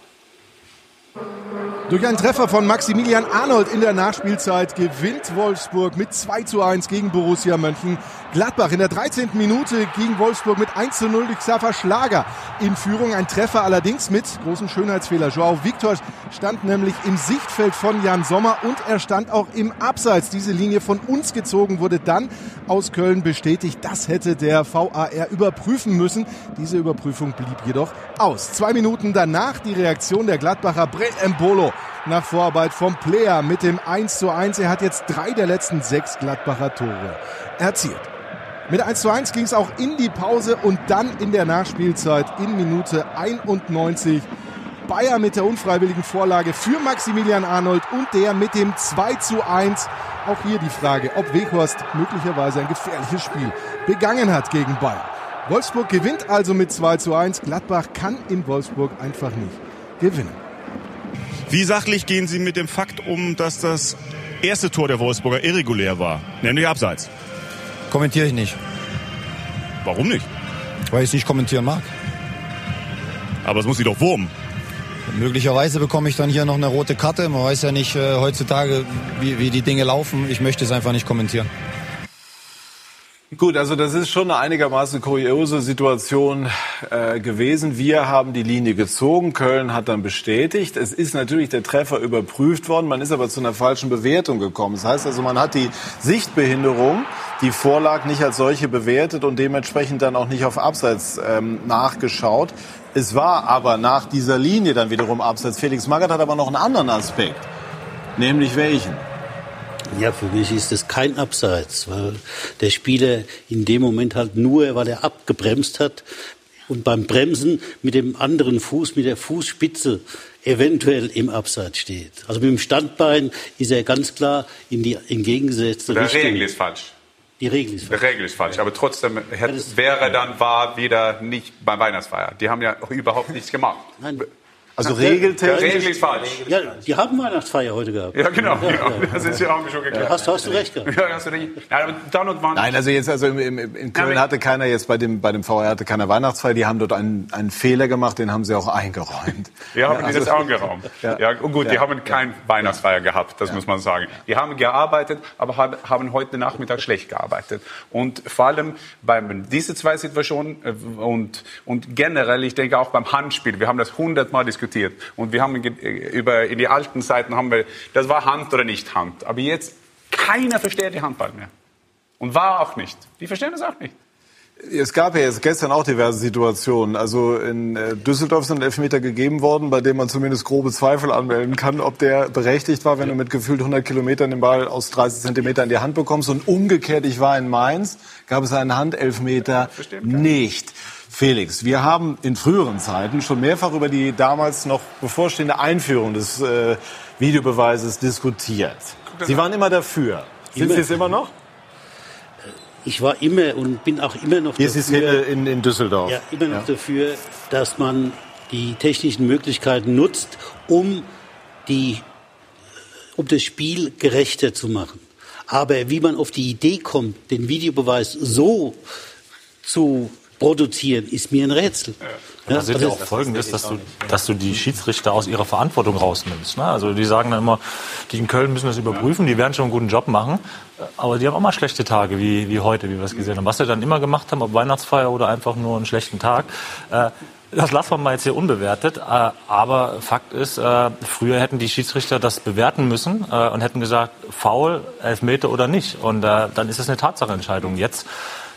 K: Durch einen Treffer von Maximilian Arnold in der Nachspielzeit gewinnt Wolfsburg mit 2 zu 1 gegen Borussia Mönchengladbach. In der 13. Minute gegen Wolfsburg mit 1 zu 0 durch Xaver Schlager in Führung. Ein Treffer allerdings mit großem Schönheitsfehler. Joao Victor stand nämlich im Sichtfeld von Jan Sommer und er stand auch im Abseits. Diese Linie von uns gezogen wurde dann aus Köln bestätigt. Das hätte der VAR überprüfen müssen. Diese Überprüfung blieb jedoch aus. Zwei Minuten danach die Reaktion der Gladbacher Brett Embolo nach Vorarbeit vom Player mit dem 1 zu 1. Er hat jetzt drei der letzten sechs Gladbacher Tore erzielt. Mit 1 zu 1 ging es auch in die Pause und dann in der Nachspielzeit in Minute 91. Bayer mit der unfreiwilligen Vorlage für Maximilian Arnold und der mit dem 2 zu 1. Auch hier die Frage, ob Weghorst möglicherweise ein gefährliches Spiel begangen hat gegen Bayer. Wolfsburg gewinnt also mit 2 zu 1. Gladbach kann in Wolfsburg einfach nicht gewinnen.
L: Wie sachlich gehen Sie mit dem Fakt um, dass das erste Tor der Wolfsburger irregulär war, nämlich abseits?
M: Kommentiere ich nicht.
L: Warum nicht?
M: Weil ich es nicht kommentieren mag.
L: Aber es muss Sie doch wurmen.
M: Möglicherweise bekomme ich dann hier noch eine rote Karte. Man weiß ja nicht äh, heutzutage, wie, wie die Dinge laufen. Ich möchte es einfach nicht kommentieren.
A: Gut, also das ist schon eine einigermaßen kuriose Situation äh, gewesen. Wir haben die Linie gezogen, Köln hat dann bestätigt. Es ist natürlich der Treffer überprüft worden, man ist aber zu einer falschen Bewertung gekommen. Das heißt also, man hat die Sichtbehinderung, die vorlag, nicht als solche bewertet und dementsprechend dann auch nicht auf Abseits ähm, nachgeschaut. Es war aber nach dieser Linie dann wiederum Abseits. Felix Magath hat aber noch einen anderen Aspekt, nämlich welchen?
C: Ja, für mich ist das kein Abseits, weil der Spieler in dem Moment halt nur, weil er abgebremst hat und beim Bremsen mit dem anderen Fuß, mit der Fußspitze eventuell im Abseits steht. Also mit dem Standbein ist er ganz klar in die entgegengesetzte
D: Der
C: Richtung.
D: Regel ist falsch.
C: Die Regel ist
D: Die Regel ist falsch, aber trotzdem hätte, wäre dann war wieder nicht beim Weihnachtsfeier. Die haben ja überhaupt nichts gemacht.
A: Also regeltechnisch.
D: Regel falsch.
C: Ja, die haben Weihnachtsfeier heute gehabt.
D: Ja, genau.
C: Ja,
D: genau.
C: ja.
D: Das ist ja auch schon geklärt.
C: Ja, hast, hast du recht gehabt.
D: Ja, hast du recht. Ja, aber dann und wann?
A: Nein, also jetzt also im, im, in Köln
D: Ja,
A: hatte keiner jetzt bei dem bei dem VR hatte keiner Weihnachtsfeier. Die haben dort einen, einen Fehler gemacht, den haben sie auch eingeräumt.
D: Wir haben die
A: also-
D: das angeraumt.
A: Ja.
D: Ja. und gut, die
A: Ja.
D: haben kein Weihnachtsfeier gehabt, das muss man sagen. Die haben gearbeitet, aber haben, haben heute Nachmittag schlecht gearbeitet. Und vor allem bei diese zwei Situationen äh, und, und generell, ich denke auch beim Handspiel, wir haben das hundertmal diskutiert und wir haben äh, über in die alten Zeiten haben wir, das war Hand oder nicht Hand. Aber jetzt keiner versteht die Handball mehr und war auch nicht. Die verstehen das auch nicht.
A: Es gab ja jetzt gestern auch diverse Situationen. Also in äh, Düsseldorf sind Elfmeter gegeben worden, bei denen man zumindest grobe Zweifel anmelden kann, ob der berechtigt war, wenn du mit gefühlt 100 Kilometern den Ball aus 30 Zentimetern in die Hand bekommst. Und umgekehrt, ich war in Mainz, gab es einen Handelfmeter nicht. Felix, wir haben in früheren Zeiten schon mehrfach über die damals noch bevorstehende Einführung des äh, Videobeweises diskutiert. Sie waren immer dafür. Sind
C: Immer.
A: Sie es immer noch?
C: Ich war immer und bin auch immer noch
A: Hier ist die Szene in, in Düsseldorf.
C: Ja, immer noch dafür, dass man die technischen Möglichkeiten nutzt, um die, um das Spiel gerechter zu machen. Aber wie man auf die Idee kommt, den Videobeweis so zu produzieren, ist mir ein Rätsel.
B: Da seht ihr
C: also-
B: auch Folgendes, dass du, dass du die Schiedsrichter aus ihrer Verantwortung rausnimmst. Ne? Also die sagen dann immer, die in Köln müssen das überprüfen, die werden schon einen guten Job machen. Aber die haben auch mal schlechte Tage, wie, wie heute, wie wir es gesehen haben. Was sie dann immer gemacht haben, ob Weihnachtsfeier oder einfach nur einen schlechten Tag, äh, das lassen wir mal jetzt hier unbewertet. Äh, aber Fakt ist, äh, früher hätten die Schiedsrichter das bewerten müssen äh, und hätten gesagt, faul, Elfmeter oder nicht. Und dann ist es eine Tatsachenentscheidung. Jetzt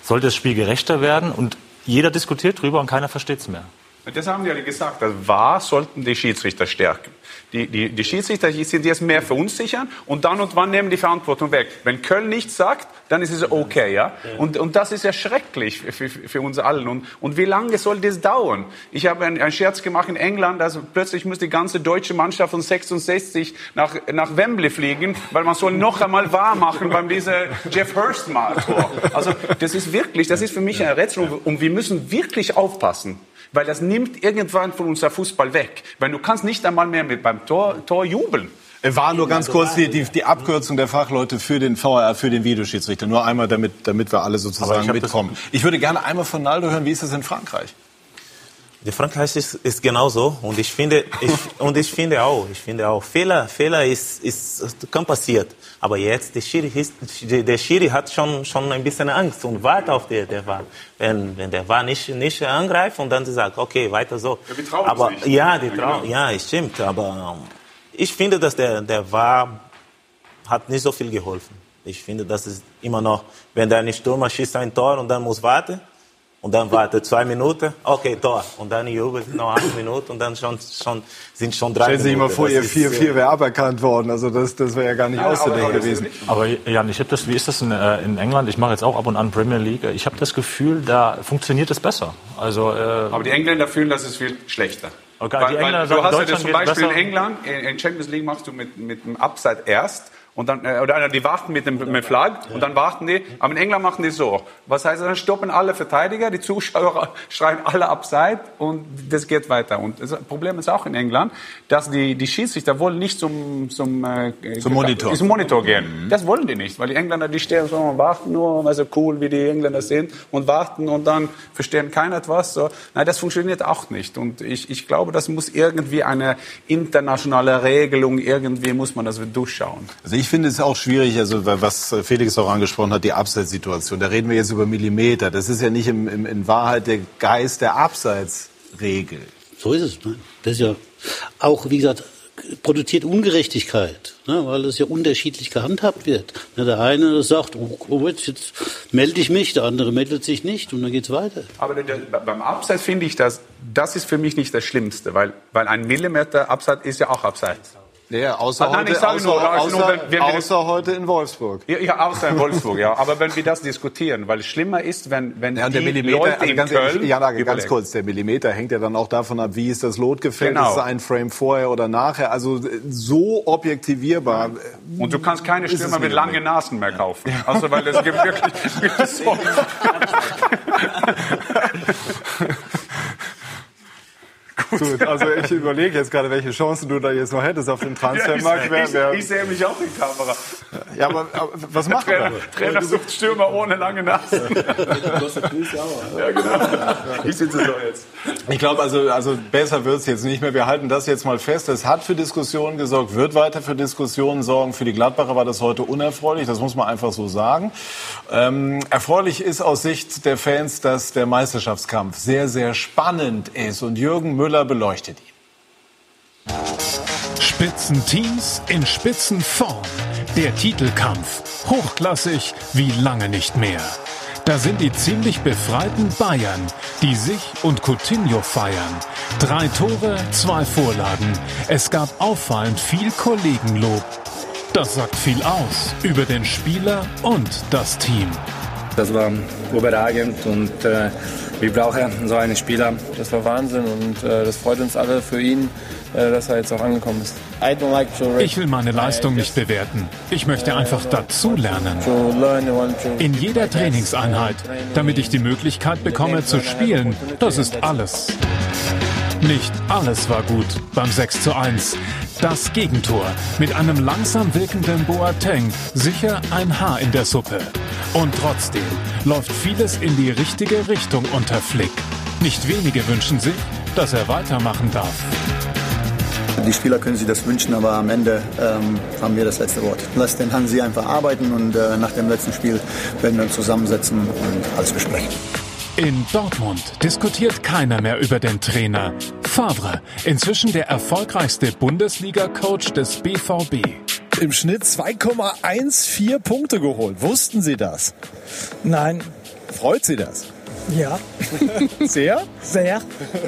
B: sollte das Spiel gerechter werden und jeder diskutiert drüber und keiner versteht es mehr.
D: Das haben die alle gesagt. Das war, sollten die Schiedsrichter stärken. Die, die, die Schiedsrichter sind jetzt mehr verunsichern und dann und wann nehmen die Verantwortung weg. Wenn Köln nichts sagt, dann ist es okay, ja. Und, und das ist ja schrecklich für, für, uns allen. Und, und wie lange soll das dauern? Ich habe einen, einen Scherz gemacht in England, also plötzlich muss die ganze deutsche Mannschaft von 66 nach, nach Wembley fliegen, weil man soll noch einmal wahr machen beim dieser Jeff Hurst Tor. Also das ist wirklich, das ist für mich ein Rätsel und wir müssen wirklich aufpassen. Weil das nimmt irgendwann von unser Fußball weg. Weil du kannst nicht einmal mehr beim Tor, Tor jubeln.
A: War nur ganz kurz die, die, die Abkürzung der Fachleute für den VR, für den Videoschiedsrichter. Nur einmal, damit, damit wir alle sozusagen
B: ich
A: mitkommen. Ich würde gerne einmal von Naldo hören, wie ist das in Frankreich?
E: Die Frankreich ist, ist genauso. Und ich finde ich, und ich finde auch ich finde auch Fehler Fehler ist, ist kann passiert. Aber jetzt der Schiri ist, der Schiri hat schon schon ein bisschen Angst und wartet auf der der war. Wenn wenn der war nicht nicht angreift und dann sie sagt okay weiter so.
D: Ja, wir trauen
E: aber
D: nicht.
E: ja die
D: Ja,
E: trauen ja es stimmt. Aber ähm, ich finde dass der der war hat nicht so viel geholfen. Ich finde das ist immer noch wenn der nicht Stürmer schießt ein Tor und dann muss warten und dann wartet zwei Minuten, okay, Tor. Und dann jubelt noch acht Minuten und dann schon, schon, sind schon drei
A: Stellen Sie sich mal vor, Ihr
E: Das ist,
A: 4-4 wäre aberkannt worden. Also das, das wäre ja gar nicht auszudenken gewesen.
B: Aber Jan, ich habe das, wie ist das in, äh, in England? Ich mache jetzt auch ab und an Premier League. Ich habe das Gefühl, da funktioniert es besser. Also äh,
D: Aber die Engländer fühlen, das ist viel schlechter.
B: Okay,
D: weil,
B: die Engländer
D: weil
B: sagen,
D: du hast ja
B: Deutschland
D: das zum Beispiel in. England, in, in Champions League machst du mit, mit dem Upside erst und dann, äh, oder die warten mit dem mit Flag und dann warten die, aber in England machen die so. Was heißt, dann stoppen alle Verteidiger, die Zuschauer schreien alle Upside und das geht weiter. Und das Problem ist auch in England, dass die, die Schiedsrichter wollen nicht zum, zum, äh,
A: Zum Monitor.
D: Zum Monitor gehen. Das wollen die nicht, weil die Engländer, die stehen so und warten nur, weil so cool wie die Engländer sind und warten und dann verstehen keiner etwas. So. Nein, das funktioniert auch nicht. Und ich, ich glaube, das muss irgendwie eine internationale Regelung, irgendwie muss man das durchschauen.
A: Also ich ich finde es auch schwierig, also was Felix auch angesprochen hat, die Abseitssituation. Da reden wir jetzt über Millimeter. Das ist ja nicht im, im, in Wahrheit der Geist der Abseitsregel.
C: So ist es. Ne? Das ist ja auch, wie gesagt, produziert Ungerechtigkeit, ne, weil es ja unterschiedlich gehandhabt wird. Ne, der eine sagt, oh, oh, jetzt, jetzt melde ich mich, der andere meldet sich nicht und dann geht's weiter.
D: Aber der, beim Abseits finde ich, dass das ist für mich nicht das Schlimmste, weil, weil ein Millimeter Abseits ist ja auch Abseits.
A: Ja, außer,
D: Ah, nein,
A: heute, außer,
D: nur, also
A: außer,
D: nur, wenn- wenn wir das-
A: außer heute in Wolfsburg.
D: Ja, ja, außer in Wolfsburg, ja. Aber wenn wir das diskutieren, weil schlimmer ist, wenn, wenn
A: Ja,
D: die
A: der Millimeter,
D: Leute
A: also
D: in
A: ganz,
D: Köln
A: ehrlich, ja, ganz kurz, der Millimeter hängt ja dann auch davon ab, wie ist das Lotgefälle,
D: Genau.
A: ist es ein Frame vorher oder nachher, also äh, so objektivierbar. äh,
D: Und du kannst keine Stürmer mit langen Nasen mehr kaufen. Also, weil es gibt wirklich
A: Gut, also ich überlege jetzt gerade, welche Chancen du da jetzt noch hättest auf dem Transfermarkt.
D: Ja, ich, ich, ich sehe mich auch in Kamera.
A: Ja, aber, aber was macht
D: Trainer,
A: er?
D: Trainer sucht Stürmer ohne lange Nase. ja, genau. Ich sitze so jetzt.
A: Ich glaube, also, also besser wird's jetzt nicht mehr. Wir halten das jetzt mal fest. Es hat für Diskussionen gesorgt, wird weiter für Diskussionen sorgen. Für die Gladbacher war das heute unerfreulich, das muss man einfach so sagen. Ähm, erfreulich ist aus Sicht der Fans, dass der Meisterschaftskampf sehr, sehr spannend ist. Und Jürgen Müller beleuchtet ihn.
N: Spitzenteams in Spitzenform. Der Titelkampf. Hochklassig wie lange nicht mehr. Da sind die ziemlich befreiten Bayern, die sich und Coutinho feiern. Drei Tore, zwei Vorlagen. Es gab auffallend viel Kollegenlob. Das sagt viel aus über den Spieler und das Team.
O: Das war überragend und äh, wir brauchen so einen Spieler. Das war Wahnsinn und äh, das freut uns alle für ihn, dass er jetzt auch angekommen ist.
N: Ich will meine Leistung nicht bewerten. Ich möchte einfach dazulernen. In jeder Trainingseinheit, damit ich die Möglichkeit bekomme zu spielen. Das ist alles. Nicht alles war gut beim 6 zu 1. Das Gegentor mit einem langsam wirkenden Boateng, sicher ein Haar in der Suppe. Und trotzdem läuft vieles in die richtige Richtung unter Flick. Nicht wenige wünschen sich, dass er weitermachen darf.
M: Die Spieler können sich das wünschen, aber am Ende ähm, haben wir das letzte Wort. Lass den Hansi einfach arbeiten und äh, nach dem letzten Spiel werden wir uns zusammensetzen und alles besprechen.
N: In Dortmund diskutiert keiner mehr über den Trainer. Favre, inzwischen der erfolgreichste Bundesliga-Coach des BVB.
P: Im Schnitt 2,14 Punkte geholt. Wussten Sie das?
I: Nein.
P: Freut Sie das?
I: Ja.
P: Sehr?
I: Sehr.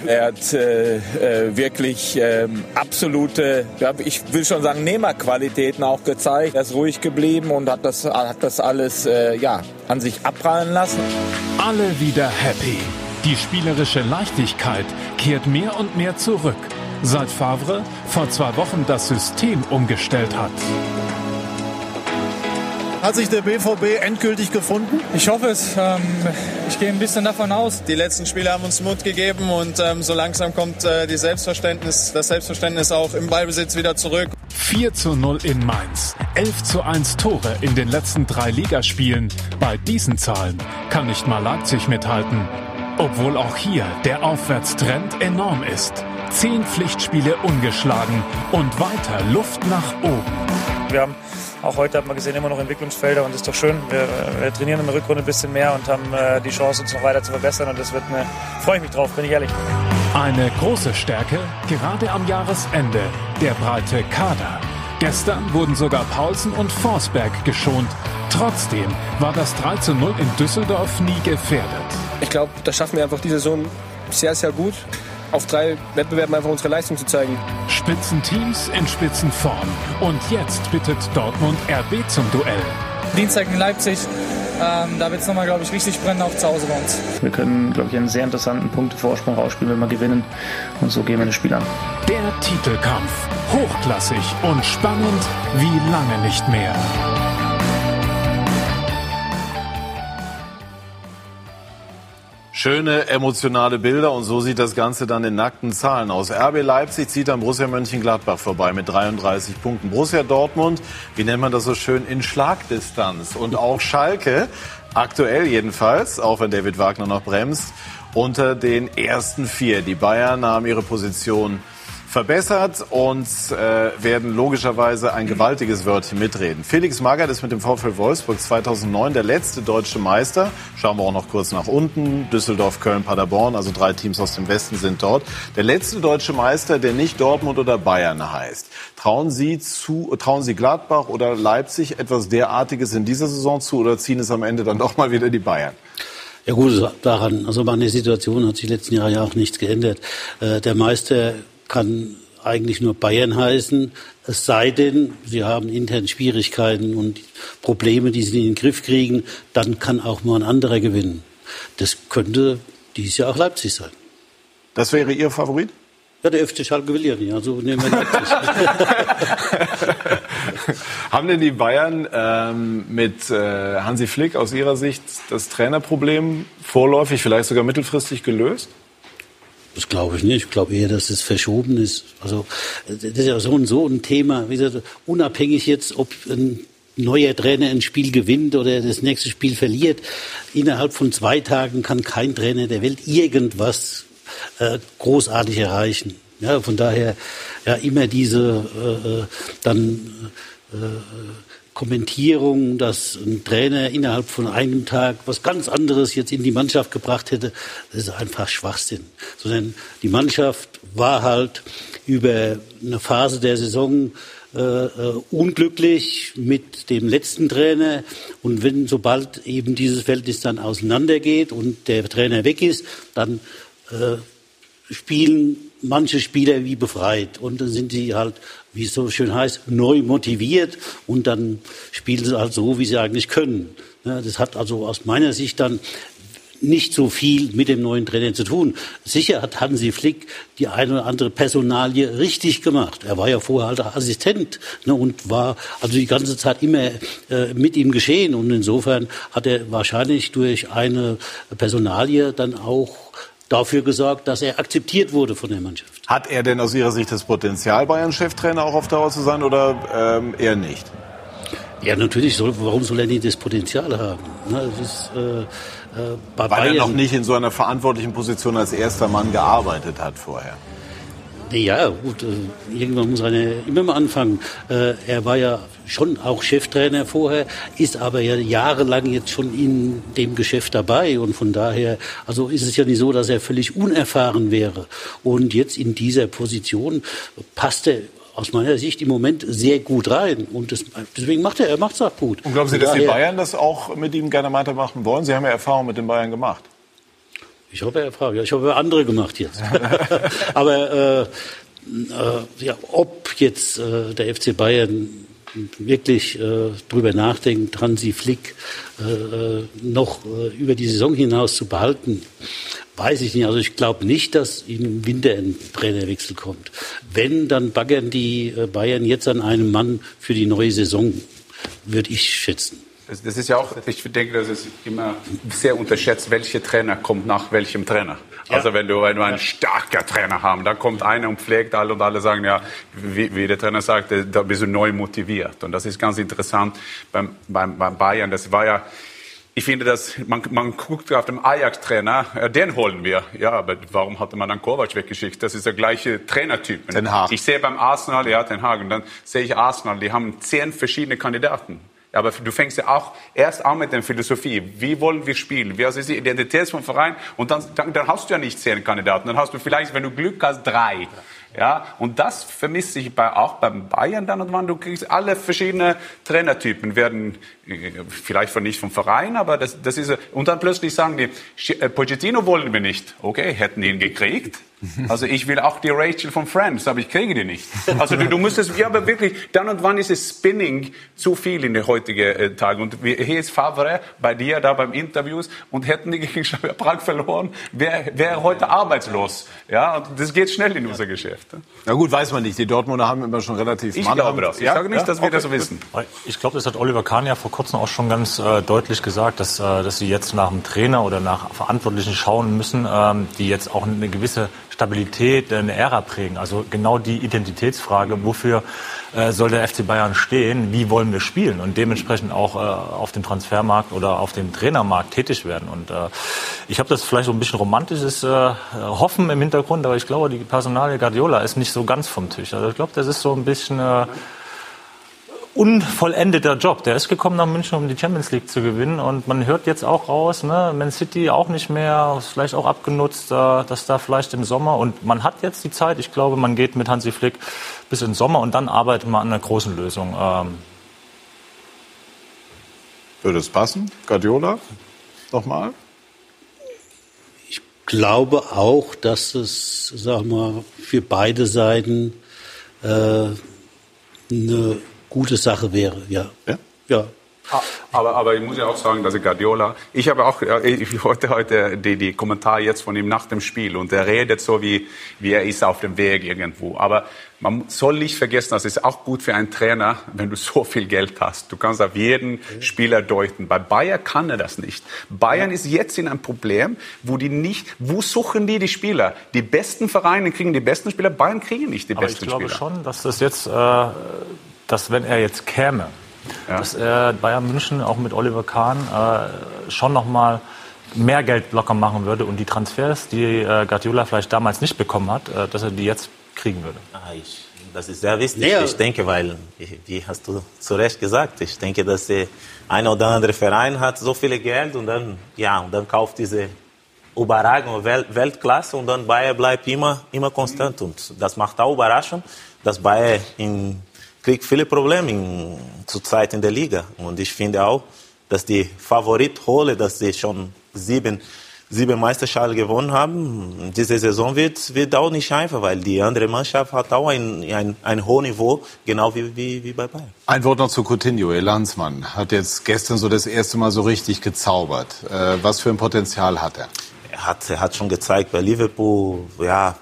Q: Er hat äh, äh, wirklich ähm, absolute, ich will schon sagen, Nehmerqualitäten auch gezeigt. Er ist ruhig geblieben und hat das, hat das alles äh, ja, an sich abprallen lassen.
N: Alle wieder happy. Die spielerische Leichtigkeit kehrt mehr und mehr zurück, seit Favre vor zwei Wochen das System umgestellt hat.
P: Hat sich der BVB endgültig gefunden?
R: Ich hoffe es. Ähm, ich gehe ein bisschen davon aus.
S: Die letzten Spiele haben uns Mut gegeben und ähm, so langsam kommt äh, die Selbstverständnis, das Selbstverständnis auch im Ballbesitz wieder zurück.
N: 4 zu 0 in Mainz, 11 zu 1 Tore in den letzten drei Ligaspielen. Bei diesen Zahlen kann nicht mal Leipzig mithalten. Obwohl auch hier der Aufwärtstrend enorm ist. Zehn Pflichtspiele ungeschlagen und weiter Luft nach oben.
T: Wir haben auch heute hat man gesehen immer noch Entwicklungsfelder und das ist doch schön. Wir, wir trainieren in der Rückrunde ein bisschen mehr und haben äh, die Chance, uns noch weiter zu verbessern und das wird eine, freue ich mich drauf, bin ich ehrlich.
N: Eine große Stärke, gerade am Jahresende, der breite Kader. Gestern wurden sogar Paulsen und Forsberg geschont. Trotzdem war das 3 zu 0 in Düsseldorf nie gefährdet.
U: Ich glaube, das schaffen wir einfach diese Saison sehr, sehr gut. Auf drei Wettbewerben einfach unsere Leistung zu zeigen.
N: Spitzenteams in Spitzenform. Und jetzt bittet Dortmund RB zum Duell.
R: Dienstag in Leipzig. Ähm, da wird es nochmal, glaube ich, richtig brennen, auch zu Hause bei uns.
V: Wir können, glaube ich, einen sehr interessanten Punktevorsprung rausspielen, wenn wir gewinnen. Und so gehen wir das Spiel an.
N: Der Titelkampf. Hochklassig und spannend wie lange nicht mehr.
A: Schöne emotionale Bilder und so sieht das Ganze dann in nackten Zahlen aus. RB Leipzig zieht an Borussia Mönchengladbach vorbei mit 33 Punkten. Borussia Dortmund, wie nennt man das so schön, in Schlagdistanz. Und auch Schalke, aktuell jedenfalls, auch wenn David Wagner noch bremst, unter den ersten vier. Die Bayern haben ihre Position verbessert und äh, werden logischerweise ein gewaltiges Wörtchen mitreden. Felix Magath ist mit dem VfL Wolfsburg 2009 der letzte deutsche Meister. Schauen wir auch noch kurz nach unten. Düsseldorf, Köln, Paderborn, also drei Teams aus dem Westen sind dort. Der letzte deutsche Meister, der nicht Dortmund oder Bayern heißt. Trauen Sie zu, trauen Sie Gladbach oder Leipzig etwas derartiges in dieser Saison zu oder ziehen es am Ende dann doch mal wieder die Bayern?
C: Ja gut, daran, also der Situation hat sich letzten Jahre ja auch nichts geändert. Äh, der Meister kann eigentlich nur Bayern heißen, es sei denn, sie haben intern Schwierigkeiten und Probleme, die sie in den Griff kriegen, dann kann auch mal ein anderer gewinnen. Das könnte dieses Jahr auch Leipzig sein.
A: Das wäre Ihr Favorit?
C: Ja, der FC Schalke will ja nicht, also nehmen wir Leipzig.
A: Haben denn die Bayern ähm, mit äh, Hansi Flick aus Ihrer Sicht das Trainerproblem vorläufig, vielleicht sogar mittelfristig gelöst?
C: Das glaube ich nicht. Ich glaube eher, dass es verschoben ist. Also das ist ja so und so ein Thema. Wie gesagt, unabhängig jetzt, ob ein neuer Trainer ein Spiel gewinnt oder das nächste Spiel verliert. Innerhalb von zwei Tagen kann kein Trainer der Welt irgendwas äh, großartig erreichen. Ja, von daher ja immer diese äh, äh dann äh, Kommentierung, dass ein Trainer innerhalb von einem Tag was ganz anderes jetzt in die Mannschaft gebracht hätte, das ist einfach Schwachsinn. Sondern die Mannschaft war halt über eine Phase der Saison äh, äh, unglücklich mit dem letzten Trainer. Und wenn sobald eben dieses Verhältnis dann auseinandergeht und der Trainer weg ist, dann äh, spielen manche Spieler wie befreit. Und dann sind sie halt wie es so schön heißt, neu motiviert und dann spielen sie halt so, wie sie eigentlich können. Das hat also aus meiner Sicht dann nicht so viel mit dem neuen Trainer zu tun. Sicher hat Hansi Flick die eine oder andere Personalie richtig gemacht. Er war ja vorher halt Assistent ne, und war also die ganze Zeit immer äh, mit ihm geschehen. Und insofern hat er wahrscheinlich durch eine Personalie dann auch dafür gesorgt, dass er akzeptiert wurde von der Mannschaft.
A: Hat er denn aus Ihrer Sicht das Potenzial, Bayern-Cheftrainer auch auf Dauer zu sein oder ähm, eher nicht?
C: Ja, natürlich. Soll, warum soll er nicht das Potenzial haben? Ne, das ist, äh, äh,
A: bei Weil Bayern, er noch nicht in so einer verantwortlichen Position als erster Mann gearbeitet hat vorher.
C: Ja, gut, äh, irgendwann muss einer immer mal anfangen. Äh, er war ja schon auch Cheftrainer vorher, ist aber ja jahrelang jetzt schon in dem Geschäft dabei und von daher, also ist es ja nicht so, dass er völlig unerfahren wäre. Und jetzt in dieser Position passt er aus meiner Sicht im Moment sehr gut rein. Und das, deswegen macht er, er macht es auch gut.
A: Und glauben Sie, dass die Bayern das auch mit ihm gerne weitermachen wollen? Sie haben ja Erfahrung mit den Bayern gemacht.
C: Ich habe Erfahrung, ja, ich habe andere gemacht jetzt. Aber äh, äh, ja, ob jetzt äh, der FC Bayern wirklich äh, drüber nachdenkt, Hansi Flick äh, äh, noch äh, über die Saison hinaus zu behalten, weiß ich nicht. Also ich glaube nicht, dass im Winter ein Trainerwechsel kommt. Wenn, dann baggern die äh, Bayern jetzt an einem Mann für die neue Saison, würde ich schätzen.
D: Das, ist ja auch, ich denke, das ist immer sehr unterschätzt, welcher Trainer kommt nach welchem Trainer. Ja. Also wenn du, wenn du einen starker Trainer haben, dann kommt einer und pflegt alle und alle sagen, ja, wie, wie der Trainer sagt, da bist du neu motiviert. Und das ist ganz interessant beim, beim, beim Bayern. Das war ja, ich finde, dass man, man guckt auf den Ajax-Trainer, den holen wir. Ja, aber warum hatte man dann Kovac weggeschickt? Das ist der gleiche Trainertyp.
A: Den Haag.
D: Ich sehe beim Arsenal, ja, Den Haag, und dann sehe ich Arsenal, die haben zehn verschiedene Kandidaten. Aber du fängst ja auch erst an mit der Philosophie. Wie wollen wir spielen? Wie ist die Identität vom Verein? Und dann, dann, dann hast du ja nicht zehn Kandidaten. Dann hast du vielleicht, wenn du Glück hast, drei. Ja, und das vermisse ich bei, auch beim Bayern dann und wann. Du kriegst alle verschiedene Trainertypen werden vielleicht von nicht vom Verein, aber das, das ist und dann plötzlich sagen die äh, Pochettino wollen wir nicht. Okay, hätten ihn gekriegt. Also ich will auch die Rachel von Friends, aber ich kriege die nicht. Also du, du müsstest, ja, aber wirklich, dann und wann ist es Spinning zu viel in den heutigen äh, Tagen. Und hier ist Favre bei dir da beim Interviews und hätten die gegen Prag verloren, wäre wär heute arbeitslos. Ja, und das geht schnell in unser Geschäft.
A: Na gut, weiß man nicht. Die Dortmunder haben immer schon relativ
D: Ich glaube das. Ich ja? sage nicht, dass ja? wir okay. das wissen.
B: Ich glaube, das hat Oliver Kahn ja vor kurzem auch schon ganz äh, deutlich gesagt, dass, äh, dass sie jetzt nach dem Trainer oder nach Verantwortlichen schauen müssen, ähm, die jetzt auch eine gewisse Stabilität, eine Ära prägen. Also genau die Identitätsfrage, wofür äh, soll der FC Bayern stehen, wie wollen wir spielen und dementsprechend auch äh, auf dem Transfermarkt oder auf dem Trainermarkt tätig werden. Und äh, ich habe das vielleicht so ein bisschen romantisches äh, Hoffen im Hintergrund, aber ich glaube, die Personalie Guardiola ist nicht so ganz vom Tisch. Also ich glaube, das ist so ein bisschen äh, unvollendeter Job. Der ist gekommen nach München, um die Champions League zu gewinnen. Und man hört jetzt auch raus, ne, Man City auch nicht mehr, vielleicht auch abgenutzt, äh, dass da vielleicht im Sommer. Und man hat jetzt die Zeit. Ich glaube, man geht mit Hansi Flick bis in den Sommer und dann arbeitet man an einer großen Lösung. Ähm
A: Würde es passen? Guardiola? Nochmal?
C: Ich glaube auch, dass es, sag mal, für beide Seiten äh, eine gute Sache wäre, ja.
A: Ja.
C: ja.
D: Ah, aber, aber ich muss ja auch sagen, dass Guardiola, ich habe auch, ich wollte heute die, die Kommentare jetzt von ihm nach dem Spiel und er redet so, wie, wie er ist auf dem Weg irgendwo. Aber man soll nicht vergessen, das ist auch gut für einen Trainer, wenn du so viel Geld hast. Du kannst auf jeden Spieler deuten. Bei Bayern kann er das nicht. Bayern ist jetzt in einem Problem, wo die nicht, wo suchen die die Spieler? Die besten Vereine kriegen die besten Spieler, Bayern kriegen nicht die
B: aber
D: besten
B: Spieler.
D: Spieler.
B: Ich glaube schon, dass das jetzt, äh, dass wenn er jetzt käme, ja. dass er Bayern München auch mit Oliver Kahn äh, schon noch mal mehr Geld locker machen würde und die Transfers, die äh, Guardiola vielleicht damals nicht bekommen hat, äh, dass er die jetzt kriegen würde.
E: Ah, ich, das ist sehr wichtig. Ja. Ich denke, weil, wie hast du zu Recht gesagt, ich denke, dass der eine oder andere Verein hat so viel Geld und dann, ja, und dann kauft diese überragende Welt, Weltklasse und dann Bayern bleibt immer, immer konstant. Und das macht auch überraschend, dass Bayern in kriegt viele Probleme in, zurzeit in der Liga. Und ich finde auch, dass die Favoritrolle, dass sie schon sieben, sieben Meisterschaften gewonnen haben, diese Saison wird, wird auch nicht einfach, weil die andere Mannschaft hat auch ein, ein, ein hohes Niveau, genau wie, wie, wie bei Bayern.
A: Ein Wort noch zu Coutinho. Ihr Landsmann hat jetzt gestern so das erste Mal so richtig gezaubert. Äh, was für ein Potenzial hat er?
E: Er hat, er hat schon gezeigt bei Liverpool, ja,